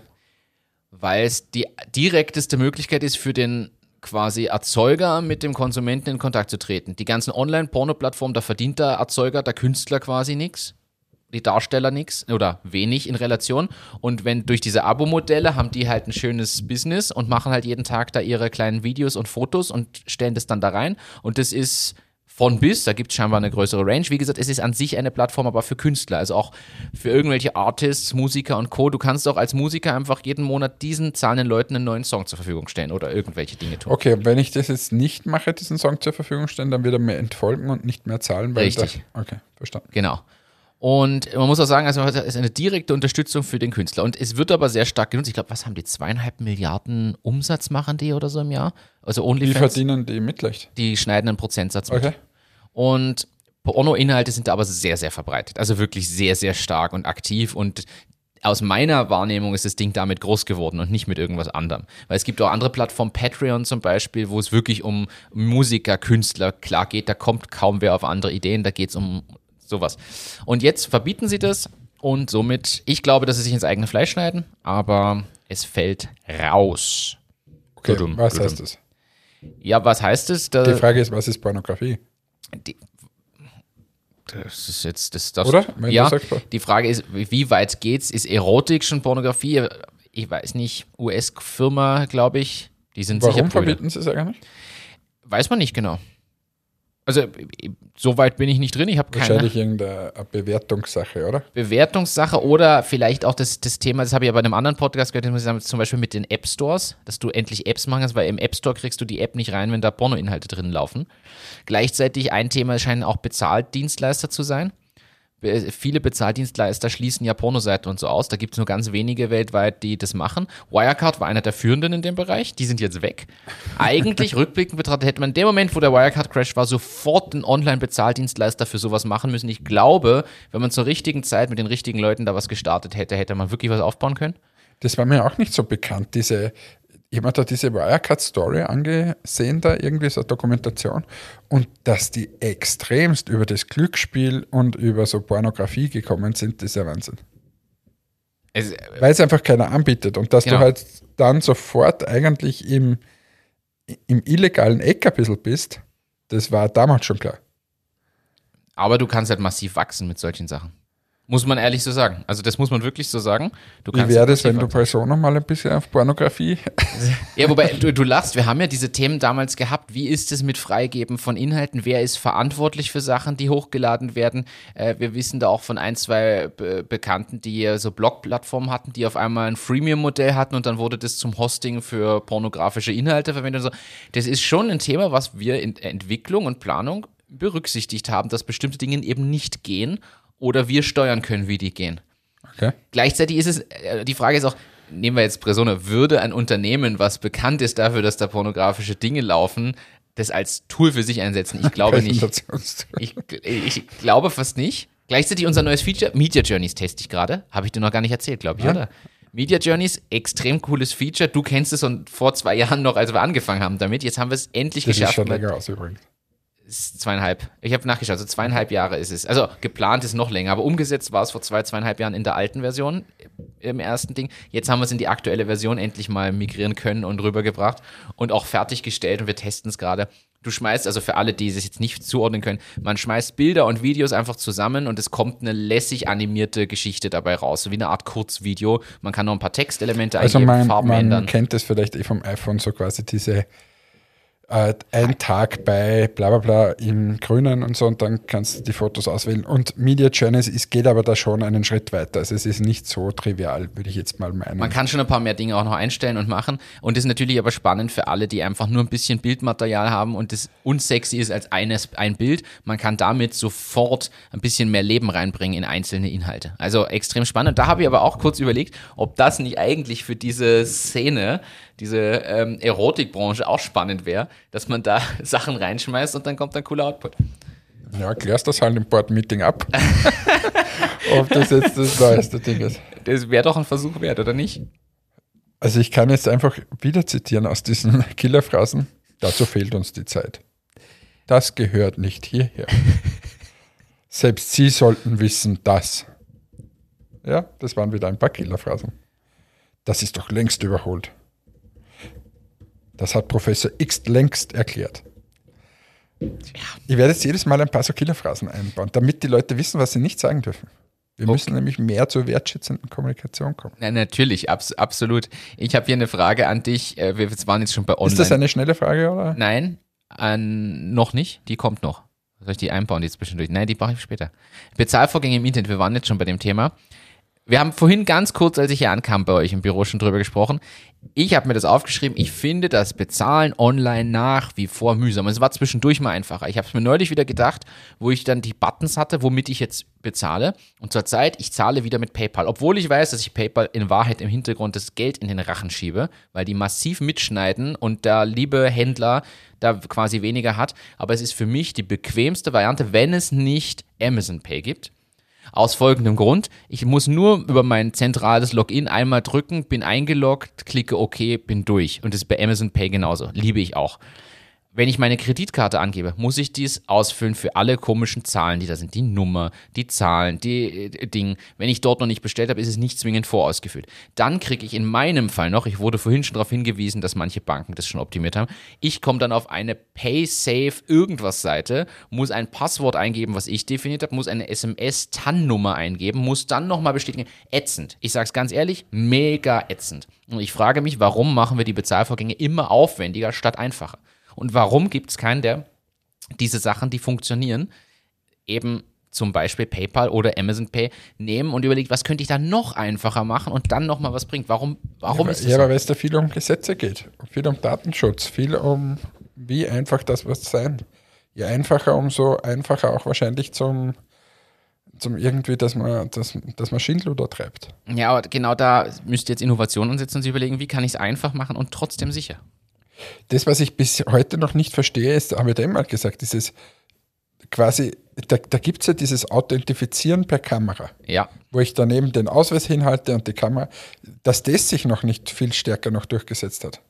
Weil es die direkteste Möglichkeit ist für den quasi Erzeuger mit dem Konsumenten in Kontakt zu treten. Die ganzen Online-Porno-Plattformen, da verdient der Erzeuger, der Künstler quasi nichts die Darsteller nichts oder wenig in Relation. Und wenn durch diese Abo-Modelle haben die halt ein schönes Business und machen halt jeden Tag da ihre kleinen Videos und Fotos und stellen das dann da rein. Und das ist von bis, da gibt es scheinbar eine größere Range. Wie gesagt, es ist an sich eine Plattform, aber für Künstler, also auch für irgendwelche Artists, Musiker und Co. Du kannst auch als Musiker einfach jeden Monat diesen zahlenden Leuten einen neuen Song zur Verfügung stellen oder irgendwelche Dinge tun. Okay, wenn ich das jetzt nicht mache, diesen Song zur Verfügung stellen, dann wird er mir entfolgen und nicht mehr zahlen. Weil Richtig. Da, okay, verstanden. Genau. Und man muss auch sagen, also es ist eine direkte Unterstützung für den Künstler. Und es wird aber sehr stark genutzt. Ich glaube, was haben die? Zweieinhalb Milliarden Umsatz machen die oder so im Jahr? Also Wie OnlyFans. verdienen die Mitlecht? Die schneiden einen Prozentsatz mit. Okay. Und Porno-Inhalte sind da aber sehr, sehr verbreitet. Also wirklich sehr, sehr stark und aktiv. Und aus meiner Wahrnehmung ist das Ding damit groß geworden und nicht mit irgendwas anderem. Weil es gibt auch andere Plattformen, Patreon zum Beispiel, wo es wirklich um Musiker, Künstler klar geht. Da kommt kaum wer auf andere Ideen. Da geht es um sowas. Und jetzt verbieten sie das und somit, ich glaube, dass sie sich ins eigene Fleisch schneiden, aber es fällt raus. okay. Tudum, Was tudum. heißt das? Ja, was heißt es? Die Frage ist, was ist Pornografie? Die, das ist jetzt das, das Oder? Ja, die Frage ist, wie weit geht's? Ist Erotik schon Pornografie? Ich weiß nicht, US-Firma, glaube ich, die sind sicher Warum verbieten sie es eigentlich? Weiß man nicht genau. Also so weit bin ich nicht drin. Ich habe keine Wahrscheinlich irgendeine Bewertungssache, oder? Bewertungssache oder vielleicht auch das, das Thema, das habe ich ja bei einem anderen Podcast gehört, das sagen, zum Beispiel mit den App Stores, dass du endlich Apps machen kannst, weil im App Store kriegst du die App nicht rein, wenn da Pornoinhalte drin laufen. Gleichzeitig ein Thema scheinen auch Bezahldienstleister zu sein. Be- Viele Bezahldienstleister schließen ja Pornoseiten und so aus. Da gibt es nur ganz wenige weltweit, die das machen. Wirecard war einer der führenden in dem Bereich. Die sind jetzt weg. [laughs] Eigentlich, rückblickend betrachtet, hätte man in dem Moment, wo der Wirecard-Crash war, sofort einen Online-Bezahldienstleister für sowas machen müssen. Ich glaube, wenn man zur richtigen Zeit mit den richtigen Leuten da was gestartet hätte, hätte man wirklich was aufbauen können. Das war mir auch nicht so bekannt, diese, ich habe mir da diese Wirecard-Story angesehen, da irgendwie so eine Dokumentation, und dass die extremst über das Glücksspiel und über so Pornografie gekommen sind, das ist ja Wahnsinn. Es, Weil es einfach keiner anbietet und dass Genau. du halt dann sofort eigentlich im, im illegalen Eck ein bisschen bist, das war damals schon klar. aber du kannst halt massiv wachsen mit solchen Sachen. Muss man ehrlich so sagen. Also das muss man wirklich so sagen. Du Wie wäre das, wenn du bei so nochmal ein bisschen auf Pornografie [laughs] Ja, wobei du, du lachst, wir haben ja diese Themen damals gehabt. Wie ist es mit Freigeben von Inhalten? Wer ist verantwortlich für Sachen, die hochgeladen werden? Äh, wir wissen da auch von ein, zwei Be Bekannten, die so Blog-Plattformen hatten, die auf einmal ein Freemium-Modell hatten und dann wurde das zum Hosting für pornografische Inhalte verwendet. Und so. Das ist schon ein Thema, was wir in Entwicklung und Planung berücksichtigt haben, dass bestimmte Dinge eben nicht gehen oder wir steuern können, wie die gehen. Okay. Gleichzeitig ist es, äh, die Frage ist auch, nehmen wir jetzt Persona, würde ein Unternehmen, was bekannt ist dafür, dass da pornografische Dinge laufen, das als Tool für sich einsetzen? Ich glaube nicht. Ich, ich glaube fast nicht. Gleichzeitig unser neues Feature, Media Journeys teste ich gerade. Habe ich dir noch gar nicht erzählt, glaube ich, Ja. oder? Media Journeys, extrem cooles Feature. Du kennst es und vor zwei Jahren noch, als wir angefangen haben damit. Jetzt haben wir es endlich Das geschafft. schon mit- länger aus übrigens. Zweieinhalb. Ich habe nachgeschaut, also zweieinhalb Jahre ist es. Also geplant ist noch länger, aber umgesetzt war es vor zwei, zweieinhalb Jahren in der alten Version im ersten Ding. Jetzt haben wir es in die aktuelle Version endlich mal migrieren können und rübergebracht und auch fertiggestellt und wir testen es gerade. Du schmeißt, also für alle, die es jetzt nicht zuordnen können, man schmeißt Bilder und Videos einfach zusammen und es kommt eine lässig animierte Geschichte dabei raus, so wie eine Art Kurzvideo. Man kann noch ein paar Textelemente Also eingeben, man, Farben man ändern. kennt das vielleicht eh vom iPhone, so quasi diese äh, ein Tag bei bla bla bla im Grünen und so und dann kannst du die Fotos auswählen. Und Media Journeys ist, geht aber da schon einen Schritt weiter. Also es ist nicht so trivial, würde ich jetzt mal meinen. Man kann schon ein paar mehr Dinge auch noch einstellen und machen. Und ist natürlich aber spannend für alle, die einfach nur ein bisschen Bildmaterial haben und das unsexy ist als eines, ein Bild. Man kann damit sofort ein bisschen mehr Leben reinbringen in einzelne Inhalte. Also extrem spannend. Da habe ich aber auch kurz überlegt, ob das nicht eigentlich für diese Szene, diese ähm, Erotikbranche auch spannend wäre, dass man da [laughs] Sachen reinschmeißt und dann kommt ein cooler Output. ja, klärst das halt im Board-Meeting ab. [laughs] Ob das jetzt das neueste Ding ist. Das wäre doch ein Versuch wert, oder nicht? Also ich kann jetzt einfach wieder zitieren aus diesen [laughs] Killerphrasen. Dazu fehlt uns die Zeit. Das gehört nicht hierher. Selbst Sie sollten wissen, dass. Ja, das waren wieder ein paar Killerphrasen. Das ist doch längst überholt. Das hat Professor X längst erklärt. Ich werde jetzt jedes Mal ein paar so Killerphrasen einbauen, damit die Leute wissen, was sie nicht sagen dürfen. Wir Okay. müssen nämlich mehr zur wertschätzenden Kommunikation kommen. Na, natürlich, abs absolut. Ich habe hier eine Frage an dich. Äh, Wir waren jetzt schon bei Online. Ist das eine schnelle Frage, oder? Nein, an, noch nicht. Die kommt noch. Soll ich die einbauen jetzt zwischendurch? Nein, die mache ich später. Bezahlvorgänge im Internet, wir waren jetzt schon bei dem Thema. Wir haben vorhin ganz kurz, als ich hier ankam, bei euch im Büro schon drüber gesprochen. Ich habe mir das aufgeschrieben. Ich finde das Bezahlen online nach wie vor mühsam. Es war zwischendurch mal einfacher. Ich habe es mir neulich wieder gedacht, wo ich dann die Buttons hatte, womit ich jetzt bezahle. Und zurzeit, ich zahle wieder mit PayPal. Obwohl ich weiß, dass ich PayPal in Wahrheit im Hintergrund das Geld in den Rachen schiebe, weil die massiv mitschneiden und der liebe Händler da quasi weniger hat. Aber es ist für mich die bequemste Variante, wenn es nicht Amazon Pay gibt. Aus folgendem Grund. Ich muss nur über mein zentrales Login einmal drücken, bin eingeloggt, klicke OK, bin durch. Und das ist bei Amazon Pay genauso. Liebe ich auch. Wenn ich meine Kreditkarte angebe, muss ich dies ausfüllen für alle komischen Zahlen, die da sind. Die Nummer, die Zahlen, die äh, Ding. Wenn ich dort noch nicht bestellt habe, ist es nicht zwingend vorausgefüllt. Dann kriege ich in meinem Fall noch, ich wurde vorhin schon darauf hingewiesen, dass manche Banken das schon optimiert haben, ich komme dann auf eine PaySafe irgendwas Seite, muss ein Passwort eingeben, was ich definiert habe, muss eine SMS-TAN-Nummer eingeben, muss dann nochmal bestätigen. Ätzend. Ich sage es ganz ehrlich, mega ätzend. Und ich frage mich, warum machen wir die Bezahlvorgänge immer aufwendiger statt einfacher? Und warum gibt es keinen, der diese Sachen, die funktionieren, eben zum Beispiel PayPal oder Amazon Pay nehmen und überlegt, was könnte ich da noch einfacher machen und dann nochmal was bringt? Warum, warum ja, ist das ja, so? weil es da viel um Gesetze geht, viel um Datenschutz, viel um wie einfach das wird sein. Je einfacher, umso einfacher auch wahrscheinlich zum, zum irgendwie, dass man, dass, dass man Schindluder treibt. Ja, aber genau da müsst ihr jetzt Innovation ansetzen und sich überlegen, wie kann ich es einfach machen und trotzdem sicher. Das, was ich bis heute noch nicht verstehe, ist, habe ich da immer gesagt, dieses quasi, da, da gibt es ja dieses Authentifizieren per Kamera, Ja, wo ich daneben den Ausweis hinhalte und die Kamera, dass das sich noch nicht viel stärker noch durchgesetzt hat.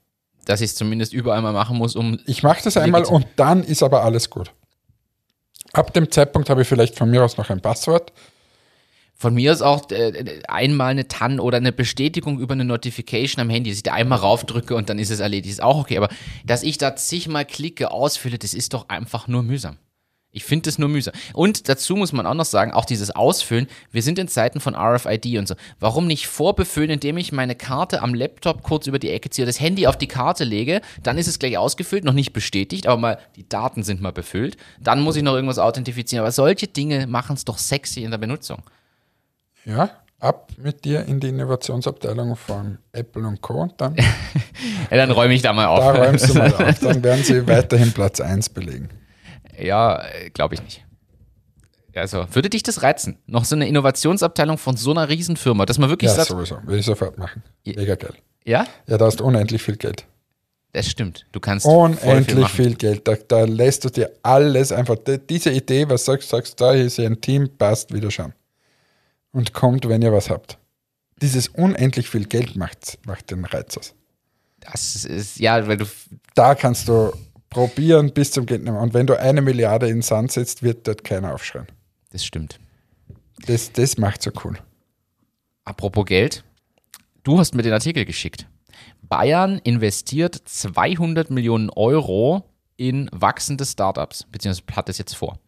dass ich es zumindest überall mal machen muss, um Ich mache das einmal und dann ist aber alles gut. Ab dem Zeitpunkt habe ich vielleicht von mir aus noch ein Passwort. Von mir aus auch äh, einmal eine TAN oder eine Bestätigung über eine Notification am Handy, dass ich da einmal raufdrücke und dann ist es erledigt. Ist auch okay, aber dass ich da zigmal klicke, ausfülle, das ist doch einfach nur mühsam. Ich finde es nur mühsam. Und dazu muss man auch noch sagen, auch dieses Ausfüllen, wir sind in Zeiten von RFID und so. Warum nicht vorbefüllen, indem ich meine Karte am Laptop kurz über die Ecke ziehe, das Handy auf die Karte lege, dann ist es gleich ausgefüllt, noch nicht bestätigt, aber mal die Daten sind mal befüllt. Dann muss ich noch irgendwas authentifizieren. Aber solche Dinge machen es doch sexy in der Benutzung. Ja, ab mit dir in die Innovationsabteilung von Apple und Co. Und dann, [laughs] Ja, dann räume ich da mal auf. da räumst du mal auf. Dann werden sie weiterhin Platz 1 belegen. Ja, glaube ich nicht. Also, würde dich das reizen? Noch so eine Innovationsabteilung von so einer Riesenfirma, dass man wirklich Ja, sagt, sowieso. Will ich sofort machen. Mega geil. ja, Ja, da hast du unendlich viel Geld. das stimmt. Du kannst viel Unendlich machen. viel, Geld. Da, da lässt du dir alles einfach. Die, diese Idee, was sagst, sagst, da ist ja ein Team, passt wieder schauen. Und kommt, wenn ihr was habt. Dieses unendlich viel Geld macht, macht den Reiz aus. Das ist, ja, weil du, Da kannst du probieren bis zum Geld Und wenn du eine Milliarde in den Sand setzt, wird dort keiner aufschreien. das stimmt. Das, das macht so cool. Apropos Geld, du hast mir den Artikel geschickt. Bayern investiert 200 Millionen Euro in wachsende Startups, beziehungsweise hat das jetzt vor.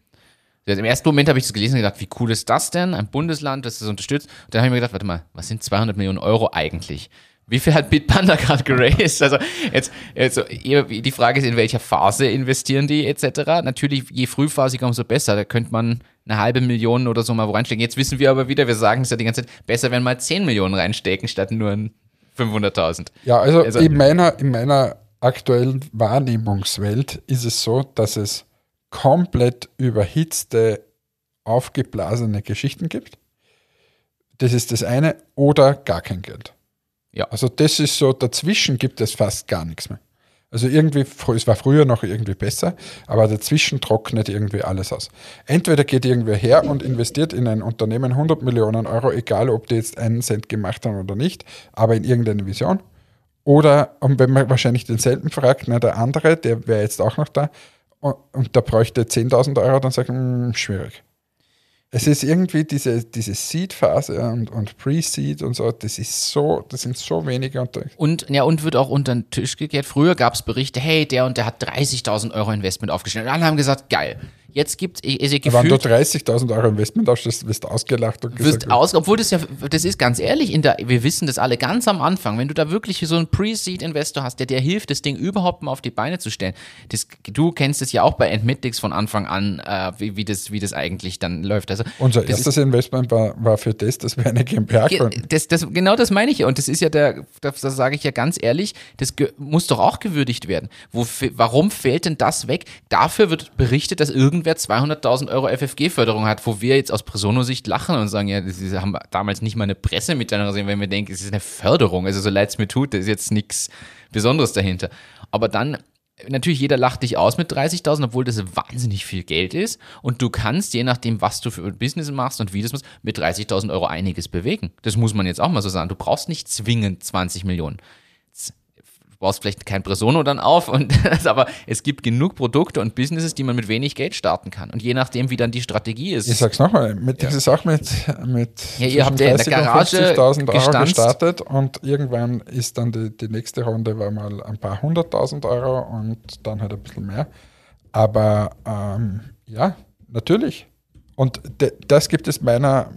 Also Im ersten Moment habe ich das gelesen und gedacht, wie cool ist das denn? Ein Bundesland, das das unterstützt. Und dann habe ich mir gedacht, warte mal, was sind 200 Millionen Euro eigentlich? Wie viel hat Bitpanda [laughs] gerade geraced? Also jetzt, also die Frage ist, in welcher Phase investieren die etc. Natürlich, je frühphasiger, umso besser. Da könnte man eine halbe Million oder so mal wo reinstecken. Jetzt wissen wir aber wieder, wir sagen es ja die ganze Zeit, besser, wenn mal 10 Millionen reinstecken, statt nur ein 500.000. Ja, also, Also- in, meiner, in meiner aktuellen Wahrnehmungswelt ist es so, dass es komplett überhitzte, aufgeblasene Geschichten gibt. Das ist das eine. Oder gar kein Geld. Ja. Also das ist so, dazwischen gibt es fast gar nichts mehr. Also irgendwie, es war früher noch irgendwie besser, aber dazwischen trocknet irgendwie alles aus. Entweder geht irgendwer her und investiert in ein Unternehmen 100 Millionen Euro, egal ob die jetzt einen Cent gemacht haben oder nicht, aber in irgendeine Vision. Oder, und wenn man wahrscheinlich denselben fragt, na, der andere, der wäre jetzt auch noch da, und, der bräuchte 10.000 Euro, dann sagt man, hm, schwierig. Es ist irgendwie diese, diese Seed-Phase und, und Pre-Seed und so, das ist so, das sind so wenige. Und, ja, und wird auch unter den Tisch gekehrt. Früher gab es Berichte, hey, der und der hat 30.000 Euro Investment aufgestellt. Und alle haben gesagt, geil. Jetzt gibt es Wenn du 30.000 Euro Investment hast, das wirst du ausgelacht und wirst aus, obwohl das ja, das ist ganz ehrlich, in der, wir wissen das alle ganz am Anfang, wenn du da wirklich so einen Pre-Seed-Investor hast, der dir hilft, das Ding überhaupt mal auf die Beine zu stellen. Das, du kennst es ja auch bei Entmitics von Anfang an, äh, wie, wie, das, wie das eigentlich dann läuft. Also, Unser erstes ist, Investment war, war für das, dass wir eine GmbH gründen. Das, das, genau das meine ich ja. Und das ist ja der, das, das sage ich ja ganz ehrlich, das muss doch auch gewürdigt werden. Wo, warum fällt denn das weg? Dafür wird berichtet, dass irgendwer 200.000 Euro FFG-Förderung hat, wo wir jetzt aus Presono-Sicht lachen und sagen, ja, sie haben damals nicht mal eine Pressemitteilung gesehen, wenn wir denken, es ist eine Förderung. Also so leid es mir tut, da ist jetzt nichts Besonderes dahinter. Aber dann natürlich jeder lacht dich aus mit 30.000, obwohl das wahnsinnig viel Geld ist. Und du kannst, je nachdem, was du für ein Business machst und wie das machst, mit 30.000 Euro einiges bewegen. Das muss man jetzt auch mal so sagen. Du brauchst nicht zwingend 20 Millionen baust vielleicht kein Presono dann auf, und, [laughs] aber es gibt genug Produkte und Businesses, die man mit wenig Geld starten kann. Und je nachdem, wie dann die Strategie ist. Ich sag's nochmal, mit, ja. ist auch mit, mit ja, ihr habt ja in der Garage 50.000 Euro gestartet und irgendwann ist dann die, die nächste Runde war mal ein paar hunderttausend Euro und dann halt ein bisschen mehr. Aber ähm, ja, natürlich. Und das gibt es meiner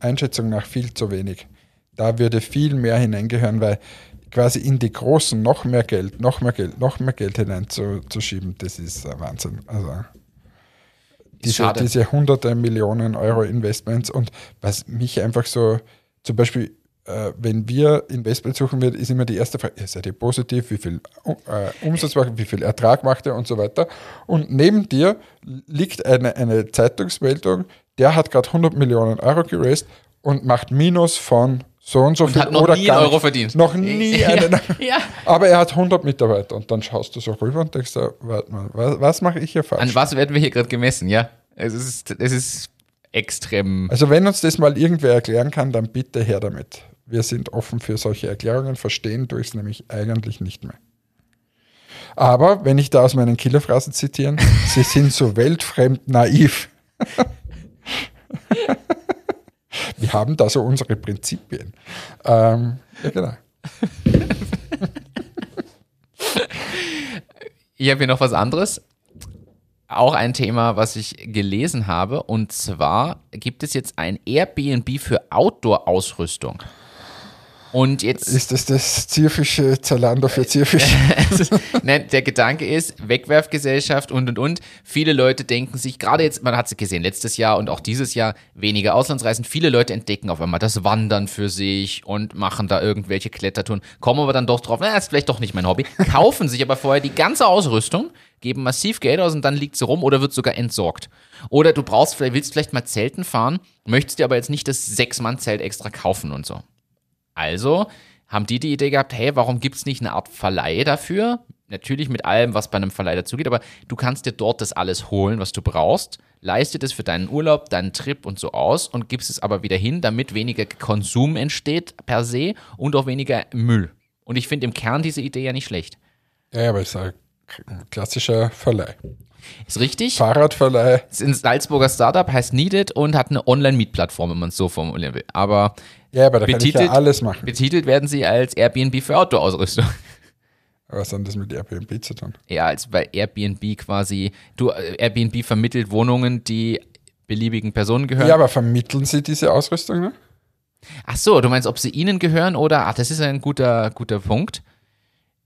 Einschätzung nach viel zu wenig. Da würde viel mehr hineingehören, weil quasi in die Großen noch mehr Geld, noch mehr Geld, noch mehr Geld hineinzuschieben, das ist Wahnsinn. Also diese, diese hunderte Millionen Euro Investments und was mich einfach so, zum Beispiel, äh, wenn wir Investment suchen wird, ist immer die erste Frage, seid ihr positiv, wie viel äh, Umsatz macht, wie viel Ertrag macht ihr und so weiter. Und neben dir liegt eine, eine Zeitungsmeldung, der hat gerade 100 Millionen Euro geraced und macht Minus von so und so und viel hat noch oder nie gar Euro verdient. Noch nie [laughs] einen. [laughs] ja. Aber er hat 100 Mitarbeiter und dann schaust du so rüber und denkst, warte mal, was, was mache ich hier falsch? An was werden wir hier gerade gemessen, ja? Es ist, es ist extrem. Also wenn uns das mal irgendwer erklären kann, dann bitte her damit. Wir sind offen für solche Erklärungen, verstehen durch es nämlich eigentlich nicht mehr. Aber wenn ich da aus meinen Killerphrasen zitieren, [laughs] sie sind so weltfremd naiv. Wir haben da so unsere Prinzipien. Ähm, ja, genau. ich habe hier noch was anderes. Auch ein Thema, was ich gelesen habe. Und zwar gibt es jetzt ein Airbnb für Outdoor-Ausrüstung. Und jetzt. Ist das das Zierfische Zalando für Zierfische? [laughs] Nein, der Gedanke ist, Wegwerfgesellschaft und und und. Viele Leute denken sich, gerade jetzt, man hat es gesehen, letztes Jahr und auch dieses Jahr, weniger Auslandsreisen. Viele Leute entdecken auf einmal das Wandern für sich und machen da irgendwelche Klettertouren, kommen aber dann doch drauf, na, ist vielleicht doch nicht mein Hobby, [laughs] kaufen sich aber vorher die ganze Ausrüstung, geben massiv Geld aus und dann liegt sie rum oder wird sogar entsorgt. Oder du brauchst, willst vielleicht mal Zelten fahren, möchtest dir aber jetzt nicht das Sechs-Mann-Zelt extra kaufen und so. Also haben die die Idee gehabt, hey, warum gibt es nicht eine Art Verleih dafür? Natürlich mit allem, was bei einem Verleih dazugeht, aber du kannst dir dort das alles holen, was du brauchst, leiste das für deinen Urlaub, deinen Trip und so aus und gibst es aber wieder hin, damit weniger Konsum entsteht per se und auch weniger Müll. Und ich finde im Kern diese Idee ja nicht schlecht. Ja, aber es ist ein klassischer Verleih. Ist richtig. Fahrradverleih. Ist ein Salzburger Startup, heißt Needed und hat eine Online-Mietplattform, wenn man es so formulieren will. Aber, ja, aber da betitelt, kann ich ja alles machen. Betitelt werden sie als Airbnb für Outdoor-Ausrüstung. Was hat das mit Airbnb zu tun? Ja, als bei Airbnb quasi, du, äh, Airbnb vermittelt Wohnungen, die beliebigen Personen gehören. Ja, aber vermitteln sie diese Ausrüstung, ne? Ach so, du meinst, ob sie ihnen gehören oder, ach, das ist ein guter, guter Punkt.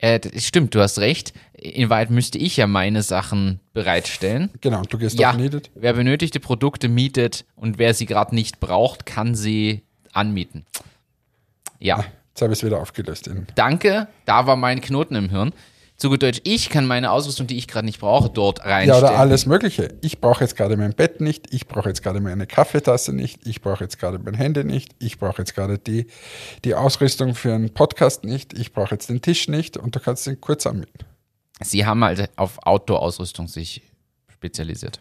Äh, stimmt, du hast recht. Inwieweit müsste ich ja meine Sachen bereitstellen. Genau, du gehst ja, auf Needed. Wer benötigte Produkte mietet und wer sie gerade nicht braucht, kann sie anmieten. Ja. Ah, jetzt habe ich es wieder aufgelöst. Danke, da war mein Knoten im Hirn. Zu gut Deutsch, ich kann meine Ausrüstung, die ich gerade nicht brauche, dort reinstellen. Ja, oder alles Mögliche. Ich brauche jetzt gerade mein Bett nicht, ich brauche jetzt gerade meine Kaffeetasse nicht, ich brauche jetzt gerade mein Handy nicht, ich brauche jetzt gerade die, die Ausrüstung für einen Podcast nicht, ich brauche jetzt den Tisch nicht und du kannst den kurz anmieten. Sie haben halt auf Outdoor-Ausrüstung sich spezialisiert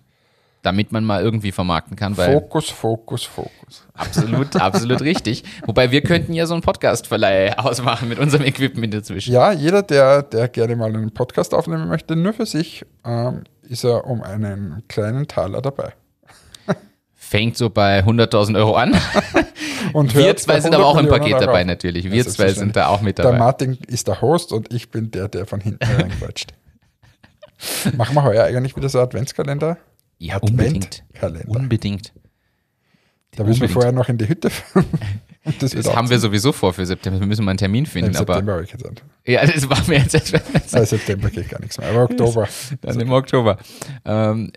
damit man mal irgendwie vermarkten kann. Fokus, Fokus, Fokus. Absolut, [laughs] absolut richtig. Wobei wir könnten ja so einen Podcast-Verleih ausmachen mit unserem Equipment dazwischen. Ja, jeder, der, der gerne mal einen Podcast aufnehmen möchte, nur für sich, ähm, ist er um einen kleinen Taler dabei. [laughs] fängt so bei 100.000 Euro an. [laughs] Und Wir zwei sind aber auch im 100 Paket Millionen dabei Euro. natürlich. Wir zwei sind da auch mit Der dabei. Martin ist der Host und ich bin der, der von hinten reinquatscht. Machen wir heuer eigentlich wieder so Adventskalender? Ja, unbedingt. Unbedingt. Da müssen wir vorher noch in die Hütte fahren. [laughs] Das Das haben wir sowieso vor für September. Wir müssen mal einen Termin finden. Aber September habe ich gesagt. ja, das war mir jetzt Ah, September geht gar nichts mehr. Aber Oktober. [laughs] dann im Oktober. Ähm,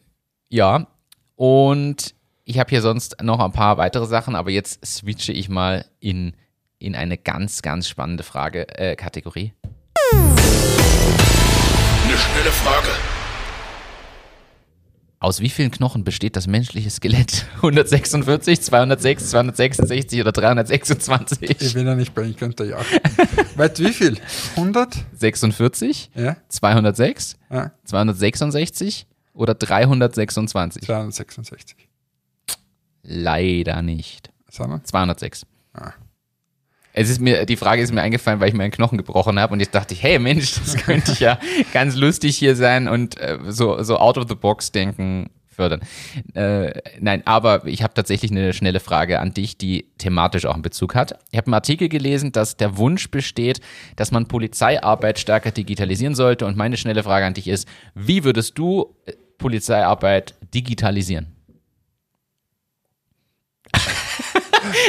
ja, und ich habe hier sonst noch ein paar weitere Sachen, aber jetzt switche ich mal in, in eine ganz, ganz spannende Frage, äh, Kategorie. Eine schnelle Frage. Aus wie vielen Knochen besteht das menschliche Skelett? 146, 206, 266 oder 326? Ich bin ja nicht bei Ihnen, könnt ihr ja. [laughs] Weißt wie viel? 100? 46, Ja? 206, ja? 266 oder 326? 266. Leider nicht. Sondern? 206. Ah. Es ist mir, die Frage ist mir eingefallen, weil ich mir einen Knochen gebrochen habe und jetzt dachte ich, hey Mensch, das [laughs] könnte ich ja ganz lustig hier sein und äh, so, so out of the box denken fördern. Äh, nein, aber ich habe tatsächlich eine schnelle Frage an dich, die thematisch auch einen Bezug hat. Ich habe einen Artikel gelesen, dass der Wunsch besteht, dass man Polizeiarbeit stärker digitalisieren sollte und meine schnelle Frage an dich ist, wie würdest du äh, Polizeiarbeit digitalisieren?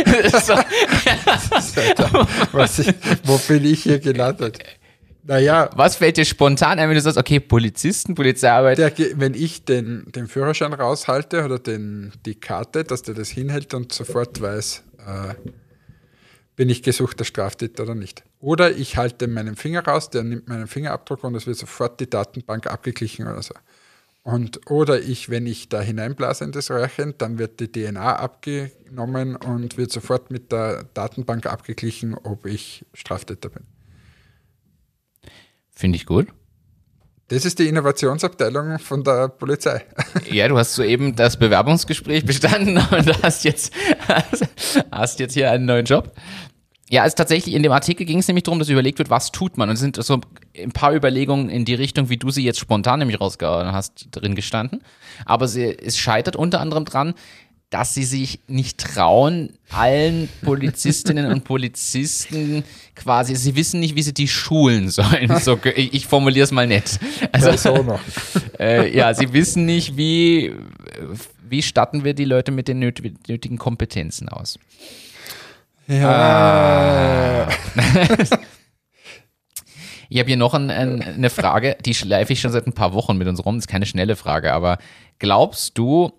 [laughs] so, was ich, wo bin ich hier gelandet? Naja, Was fällt dir spontan ein, wenn du sagst, okay, Polizisten, Polizeiarbeit? der, wenn ich den, den Führerschein raushalte oder den, die Karte, dass der das hinhält und sofort weiß, äh, bin ich gesuchter Straftäter oder nicht. Oder ich halte meinen Finger raus, der nimmt meinen Fingerabdruck und es wird sofort die Datenbank abgeglichen oder so. Und, oder ich, wenn ich da hineinblase in das Röhrchen, dann wird die DNA abgenommen und wird sofort mit der Datenbank abgeglichen, ob ich Straftäter bin. Finde ich gut. Das ist die Innovationsabteilung von der Polizei. [laughs] Ja, du hast soeben das Bewerbungsgespräch bestanden und hast jetzt, [laughs] hast jetzt hier einen neuen Job. Ja, es tatsächlich in dem Artikel ging es nämlich darum, dass überlegt wird, was tut man. Und es sind so ein paar Überlegungen in die Richtung, wie du sie jetzt spontan nämlich rausgehauen hast, drin gestanden. Aber sie, es scheitert unter anderem dran, dass sie sich nicht trauen, allen Polizistinnen und Polizisten quasi, sie wissen nicht, wie sie die schulen sollen. So, ich, ich formuliere es mal nett. Also, so noch. [laughs] äh, ja, sie wissen nicht, wie, wie statten wir die Leute mit den nöt- nötigen Kompetenzen aus. Ja. [laughs] Ich habe hier noch ein, ein, eine Frage, die schleife ich schon seit ein paar Wochen mit uns rum. Das ist keine schnelle Frage, aber glaubst du,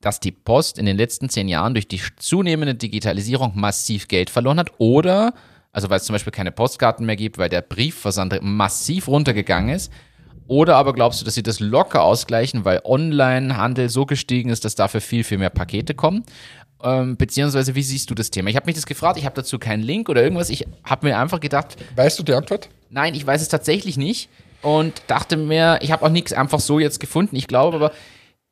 dass die Post in den letzten zehn Jahren durch die zunehmende Digitalisierung massiv Geld verloren hat? Oder, also weil es zum Beispiel keine Postkarten mehr gibt, weil der Briefversand massiv runtergegangen ist? Oder aber glaubst du, dass sie das locker ausgleichen, weil Online-Handel so gestiegen ist, dass dafür viel, viel mehr Pakete kommen? Ähm, beziehungsweise, wie siehst du das Thema? Ich habe mich das gefragt, ich habe dazu keinen Link oder irgendwas. Ich habe mir einfach gedacht, Weißt du die Antwort? Nein, ich weiß es tatsächlich nicht und dachte mir, ich habe auch nichts einfach so jetzt gefunden. Ich glaube aber,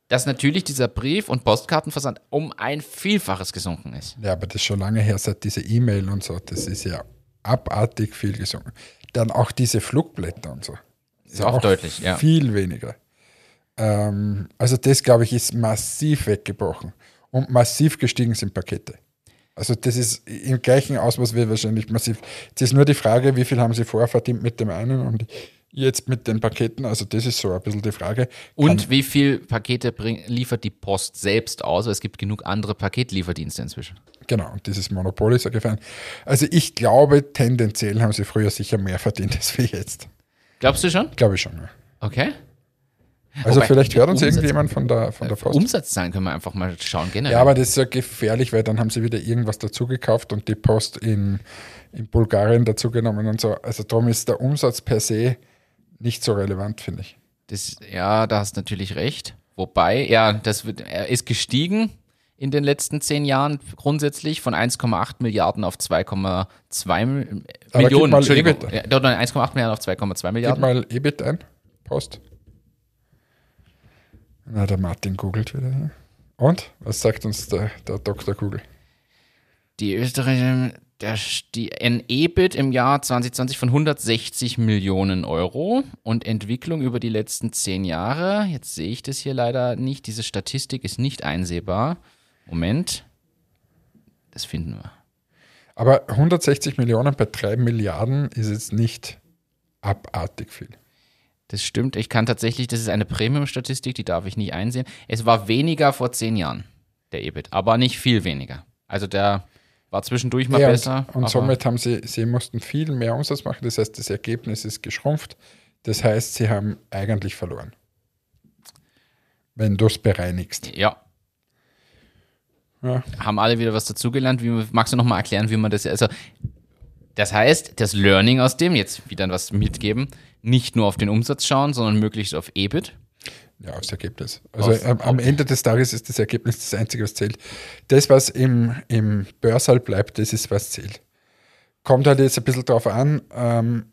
dass natürlich dieser Brief- und Postkartenversand um ein Vielfaches gesunken ist. Ja, aber das ist schon lange her, seit diese E-Mail und so. Das ist ja abartig viel gesunken. Dann auch diese Flugblätter und so. Ist auch deutlich, ja. Viel weniger. Ähm, also das, glaube ich, ist massiv weggebrochen. Und massiv gestiegen sind Pakete. Also das ist im gleichen Ausmaß wie wahrscheinlich massiv. Jetzt ist nur die Frage, wie viel haben sie vorher verdient mit dem einen und jetzt mit den Paketen. Also das ist so ein bisschen die Frage. Und wie viel Pakete bring, liefert die Post selbst aus? Es gibt genug andere Paketlieferdienste inzwischen. Genau, und dieses Monopol ist ja gefallen. Also ich glaube, tendenziell haben sie früher sicher mehr verdient als wir jetzt. Glaubst du schon? Glaube ich schon. Ja. Okay. Also Wobei, vielleicht hört uns Umsatz- irgendjemand von der, von der Post. Umsatzzahlen können wir einfach mal schauen, generell. Ja, aber das ist ja gefährlich, weil dann haben sie wieder irgendwas dazugekauft und die Post in, in Bulgarien dazugenommen und so. Also darum ist der Umsatz per se nicht so relevant, finde ich. Das, ja, da hast du natürlich recht. Wobei, ja, das wird, er ist gestiegen in den letzten zehn Jahren grundsätzlich von 1,8 Milliarden auf 2,2 Mi- Aber gib Millionen. mal Entschuldigung, EBIT. ja, dort 1,8 Milliarden auf 2,2 Gib Milliarden. mal EBIT ein, Post. Na, der Martin googelt wieder. hier. Und? Was sagt uns der, der Dr. Google? Die Österreicher der, die, ein EBIT im Jahr 2020 von 160 Millionen Euro und Entwicklung über die letzten zehn Jahre. Jetzt sehe ich das hier leider nicht. Diese Statistik ist nicht einsehbar. Moment. Das finden wir. Aber 160 Millionen bei 3 Milliarden ist jetzt nicht abartig viel. Das stimmt. Ich kann tatsächlich, das ist eine Premium-Statistik, die darf ich nicht einsehen. Es war weniger vor zehn Jahren, der EBIT, aber nicht viel weniger. Also der war zwischendurch mal Ja, besser. Und, und somit haben sie, sie mussten viel mehr Umsatz machen. Das heißt, das Ergebnis ist geschrumpft. Das heißt, sie haben eigentlich verloren. Wenn du es bereinigst. Ja, Ja. haben alle wieder was dazugelernt. Wie, magst du noch mal erklären, wie man das, also das heißt, das Learning aus dem, jetzt wieder was mitgeben, nicht nur auf den Umsatz schauen, sondern möglichst auf EBIT. Ja, aufs Ergebnis. Also Auf- am, am Ende des Tages ist das Ergebnis das Einzige, was zählt. Das, was im, im Börsal bleibt, das ist, was zählt. Kommt halt jetzt ein bisschen drauf an, ähm,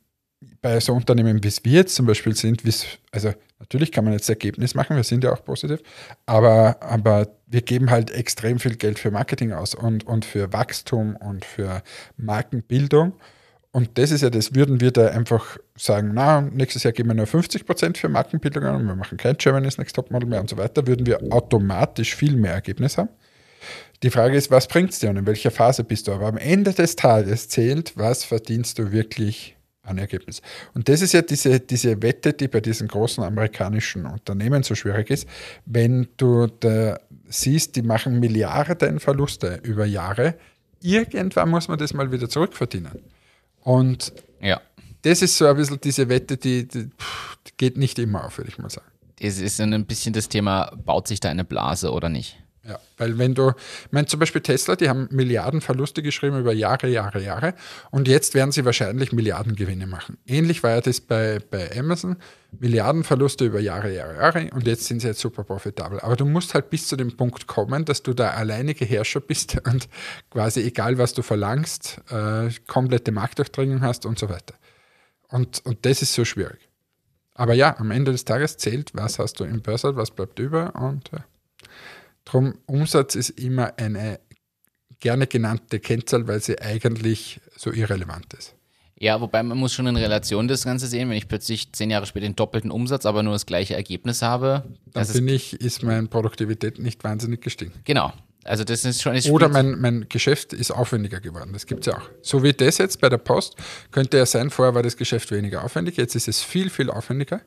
bei so Unternehmen, wie es wir jetzt zum Beispiel sind, also natürlich kann man jetzt Ergebnis machen, wir sind ja auch positiv, aber, aber wir geben halt extrem viel Geld für Marketing aus und, und für Wachstum und für Markenbildung. Und das ist ja das, würden wir da einfach sagen, na, nächstes Jahr geben wir nur 50% für Markenbildung an und wir machen kein Germany's Next Topmodel mehr und so weiter, würden wir automatisch viel mehr Ergebnis haben. Die Frage ist, was bringt es dir und in welcher Phase bist du? Aber am Ende des Tages zählt, was verdienst du wirklich an Ergebnis. Und das ist ja diese, diese Wette, die bei diesen großen amerikanischen Unternehmen so schwierig ist. Wenn du da siehst, die machen Milliarden Verluste über Jahre, irgendwann muss man das mal wieder zurückverdienen. Und Ja. das ist so ein bisschen diese Wette, die, die, die geht nicht immer auf, würde ich mal sagen. Es ist ein bisschen das Thema, baut sich da eine Blase oder nicht? Ja, weil wenn du, ich meine zum Beispiel Tesla, die haben Milliarden Verluste geschrieben über Jahre, Jahre, Jahre und jetzt werden sie wahrscheinlich Milliarden Gewinne machen. Ähnlich war ja das bei, bei Amazon, Milliarden Verluste über Jahre, Jahre, Jahre und jetzt sind sie jetzt super profitabel. Aber du musst halt bis zu dem Punkt kommen, dass du der alleinige Herrscher bist [laughs] und quasi egal was du verlangst, äh, komplette Marktdurchdringung hast und so weiter. Und, und das ist so schwierig. Aber ja, am Ende des Tages zählt, was hast du im Börsal, was bleibt über und ja. Drum, Umsatz ist immer eine gerne genannte Kennzahl, weil sie eigentlich so irrelevant ist. Ja, wobei man muss schon in Relation das Ganze sehen, wenn ich plötzlich zehn Jahre später den doppelten Umsatz, aber nur das gleiche Ergebnis habe. Dann finde ich, ist meine Produktivität nicht wahnsinnig gestiegen. genau. Also das ist schon. Oder mein, mein Geschäft ist aufwendiger geworden. Das gibt es ja auch. So wie das jetzt bei der Post könnte ja sein, vorher war das Geschäft weniger aufwendig, jetzt ist es viel, viel aufwendiger,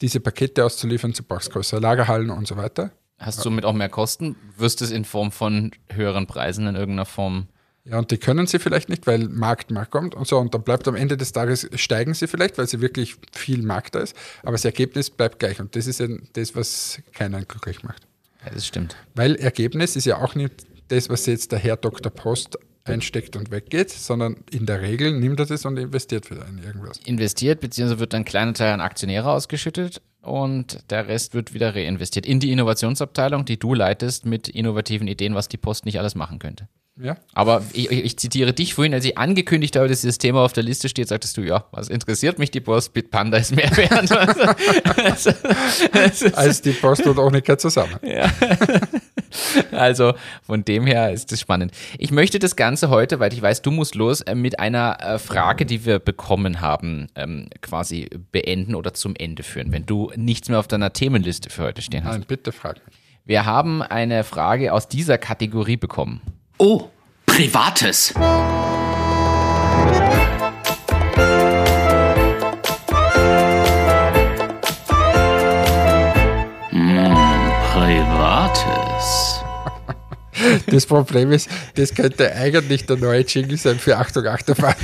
diese Pakete auszuliefern, brauchst größere Lagerhallen und so weiter. Hast du somit auch mehr Kosten? Wirst es in Form von höheren Preisen in irgendeiner Form? Ja, und die können sie vielleicht nicht, weil Markt, Markt kommt und so. Und dann bleibt am Ende des Tages, steigen sie vielleicht, weil sie wirklich viel Markt da ist. Aber das Ergebnis bleibt gleich. Und das ist ja das, was keinen glücklich macht. Ja, das stimmt. Weil Ergebnis ist ja auch nicht das, was jetzt der Herr Dr. Post einsteckt und weggeht, sondern in der Regel nimmt er das und investiert wieder in irgendwas. Investiert, beziehungsweise wird ein kleiner Teil an Aktionäre ausgeschüttet und der Rest wird wieder reinvestiert in die Innovationsabteilung, die du leitest mit innovativen Ideen, was die Post nicht alles machen könnte. Ja, Aber ich, ich, zitiere dich vorhin, als ich angekündigt habe, dass dieses Thema auf der Liste steht, sagtest du, ja, was interessiert mich die Post? Bitpanda ist mehr wert. also, es ist- als die Post und Onika zusammen. also von dem her ist das spannend. Ich möchte das Ganze heute, weil ich weiß, du musst los, äh, mit einer äh, Frage, die wir bekommen haben, ähm, quasi beenden oder zum Ende führen, wenn du nichts mehr auf deiner Themenliste für heute stehen hast. Nein, bitte frag mich. Wir haben eine Frage aus dieser Kategorie bekommen. Oh, Privates. Hm, Privates. Das Problem ist, das könnte eigentlich der neue Jingle sein für Achtung, Achterbahn,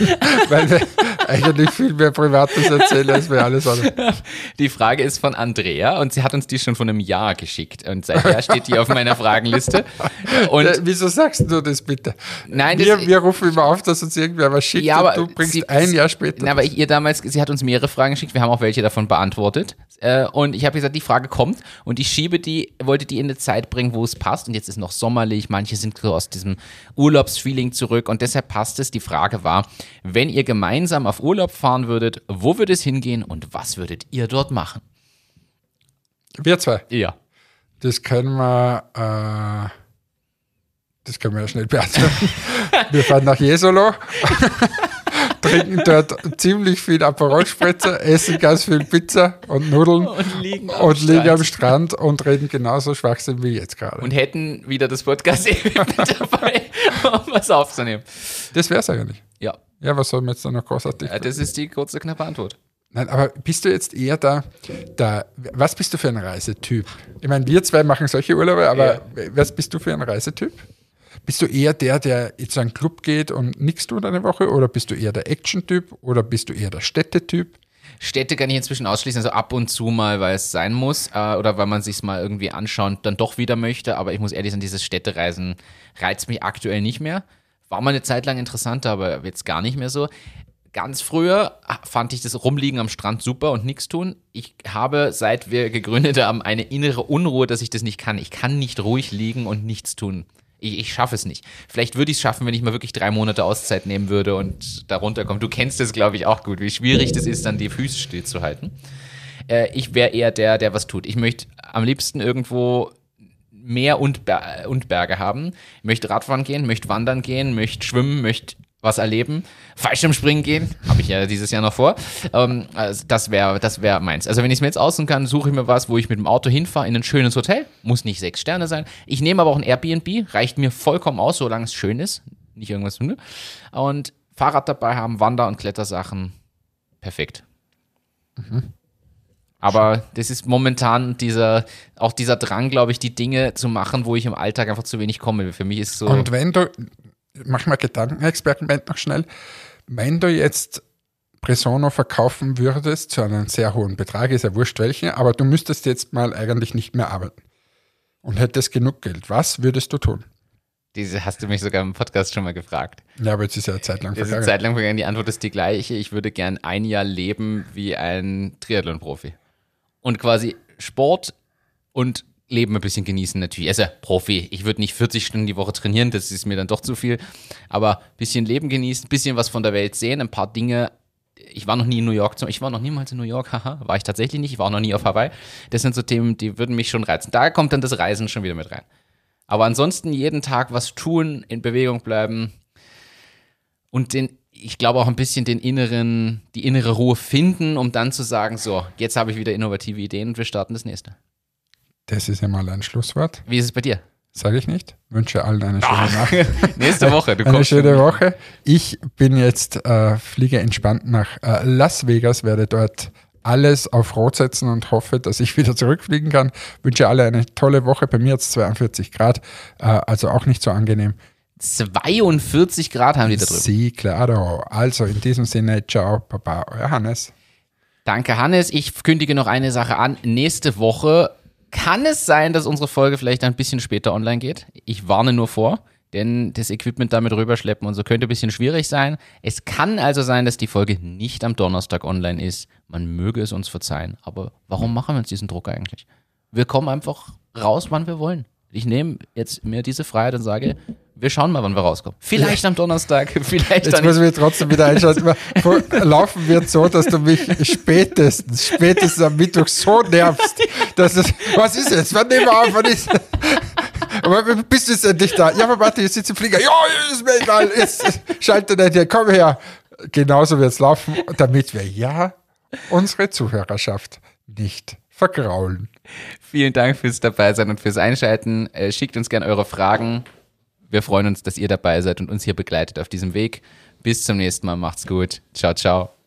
weil eigentlich viel mehr Privates erzählen, als wir alles andere. [laughs] Die Frage ist von Andrea und sie hat uns die schon von einem Jahr geschickt und seither steht die auf meiner Fragenliste. [laughs] Und Äh, Wieso sagst du das bitte? Nein, das- wir, wir rufen immer auf, dass uns irgendwer was schickt Ja, aber und du bringst sie- ein Jahr später. Na, aber ich, ihr damals, sie hat uns mehrere Fragen geschickt, wir haben auch welche davon beantwortet. Äh, und ich habe gesagt, die Frage kommt und ich schiebe die, wollte die in eine Zeit bringen, wo es passt. Und jetzt ist noch sommerlich, manche sind so aus diesem Urlaubsfeeling zurück und deshalb passt es. Die Frage war, wenn ihr gemeinsam auf Urlaub fahren würdet, wo würde es hingehen und was würdet ihr dort machen? wir zwei. Ja. Das können wir, äh, das können wir ja schnell beantworten. [laughs] Wir fahren nach Jesolo, [laughs] trinken dort ziemlich viel Aperol-Spritzer, essen ganz viel Pizza und Nudeln Und liegen am und liegen am Strand. Strand und reden genauso Schwachsinn wie jetzt gerade. Und hätten wieder das podcast mit [laughs] dabei, um was aufzunehmen. Das wär's eigentlich. Ja, Ja, was soll man jetzt da noch großartig? äh, das ist die kurze, knappe Antwort. Nein, aber bist du jetzt eher da, da, was bist du für ein Reisetyp? Ich meine, wir zwei machen solche Urlaube, aber was bist du für ein Reisetyp? Bist du eher der, der jetzt zu einem Club geht und nichts tut eine Woche? Oder bist du eher der Action-Typ? Oder bist du eher der Städtetyp? Städte kann ich inzwischen ausschließen, also ab und zu mal, weil es sein muss äh, oder weil man sich mal irgendwie anschauen dann doch wieder möchte. Aber ich muss ehrlich sagen, dieses Städtereisen reizt mich aktuell nicht mehr. War mal eine Zeit lang interessanter, aber jetzt gar nicht mehr so. Ganz früher fand ich das Rumliegen am Strand super und nichts tun. Ich habe, seit wir gegründet haben, eine innere Unruhe, dass ich das nicht kann. Ich kann nicht ruhig liegen und nichts tun. Ich, ich schaffe es nicht. Vielleicht würde ich es schaffen, wenn ich mal wirklich drei Monate Auszeit nehmen würde und da runterkomme. Du kennst das, glaube ich, auch gut, wie schwierig das ist, dann die Füße stillzuhalten. Äh, ich wäre eher der, der was tut. Ich möchte am liebsten irgendwo Meer und, Ber und Berge haben. Möchte Radfahren gehen, möchte wandern gehen, möchte schwimmen, möchte was erleben, Fallschirmspringen gehen, habe ich ja dieses Jahr noch vor. Ähm, also das wäre das wär meins. Also wenn ich es mir jetzt aussuchen kann, suche ich mir was, wo ich mit dem Auto hinfahre in ein schönes Hotel. Muss nicht sechs Sterne sein. Ich nehme aber auch ein Airbnb, reicht mir vollkommen aus, solange es schön ist. Nicht irgendwas. ne? Und Fahrrad dabei haben, Wander- und Klettersachen. Perfekt. Aber das ist momentan dieser, auch dieser Drang, glaube ich, die Dinge zu machen, wo ich im Alltag einfach zu wenig komme. Für mich ist so. Und wenn du, mach mal Gedankenexperiment noch schnell, wenn du jetzt Presono verkaufen würdest zu einem sehr hohen Betrag, ist ja wurscht welchen, aber du müsstest jetzt mal eigentlich nicht mehr arbeiten und hättest genug Geld, was würdest du tun? Diese hast du mich sogar im Podcast schon mal gefragt. Ja, aber jetzt ist ja eine Zeit lang Das ist vergangen. Zeit lang vergangen. Die Antwort ist die gleiche. Ich würde gern ein Jahr leben wie ein Triathlon-Profi. Und quasi Sport und Leben ein bisschen genießen natürlich. Also Profi. Ich würde nicht 40 Stunden die Woche trainieren, das ist mir dann doch zu viel. Aber ein bisschen Leben genießen, ein bisschen was von der Welt sehen, ein paar Dinge. Ich war noch nie in New York. Ich war noch niemals in New York, [laughs] haha. War ich tatsächlich nicht. Ich war auch noch nie auf Hawaii. Das sind so Themen, die würden mich schon reizen. Da kommt dann das Reisen schon wieder mit rein. Aber ansonsten jeden Tag was tun, in Bewegung bleiben und den, ich glaube auch ein bisschen den inneren, die innere Ruhe finden, um dann zu sagen, so, jetzt habe ich wieder innovative Ideen und wir starten das nächste. Das ist ja mal ein Schlusswort, Wie ist es bei dir? sage ich nicht. Wünsche allen eine schöne Nacht. [laughs] Nächste Woche. Du Eine schöne Woche. Ich bin jetzt, äh, fliege entspannt nach äh, Las Vegas, werde dort alles auf Rot setzen und hoffe, dass ich [laughs] wieder zurückfliegen kann. Wünsche alle eine tolle Woche. Bei mir jetzt 42 Grad, äh, also auch nicht so angenehm. 42 Grad haben die da drüben. Sí, claro. Also in diesem Sinne, ciao, Papa, euer Hannes. Danke, Hannes. Ich kündige noch eine Sache an. Nächste Woche kann es sein, dass unsere Folge vielleicht ein bisschen später online geht. Ich warne nur vor, denn das Equipment damit rüberschleppen und so könnte ein bisschen schwierig sein. Es kann also sein, dass die Folge nicht am Donnerstag online ist. Man möge es uns verzeihen. Aber warum machen wir uns diesen Druck eigentlich? Wir kommen einfach raus, wann wir wollen. Ich nehme jetzt mir diese Freiheit und sage, wir schauen mal, wann wir rauskommen. Vielleicht am Donnerstag, [laughs] vielleicht Jetzt ich mich trotzdem wieder einschalten. [laughs] Laufen wird so, dass du mich spätestens, spätestens am Mittwoch so nervst, dass es, was ist jetzt? Wann nehmen wir auf? Wann ist, aber bist du jetzt endlich da? Ja, aber warte, jetzt sitzt im Flieger. Ja, ist mir egal. Jetzt schalte nicht hier, komm her. Genauso wird es laufen, damit wir ja unsere Zuhörerschaft nicht vergraulen. Vielen Dank fürs Dabeisein und fürs Einschalten. Äh, schickt uns gerne eure Fragen. Wir freuen uns, dass ihr dabei seid und uns hier begleitet auf diesem Weg. Bis zum nächsten Mal. Macht's gut. Ciao, ciao.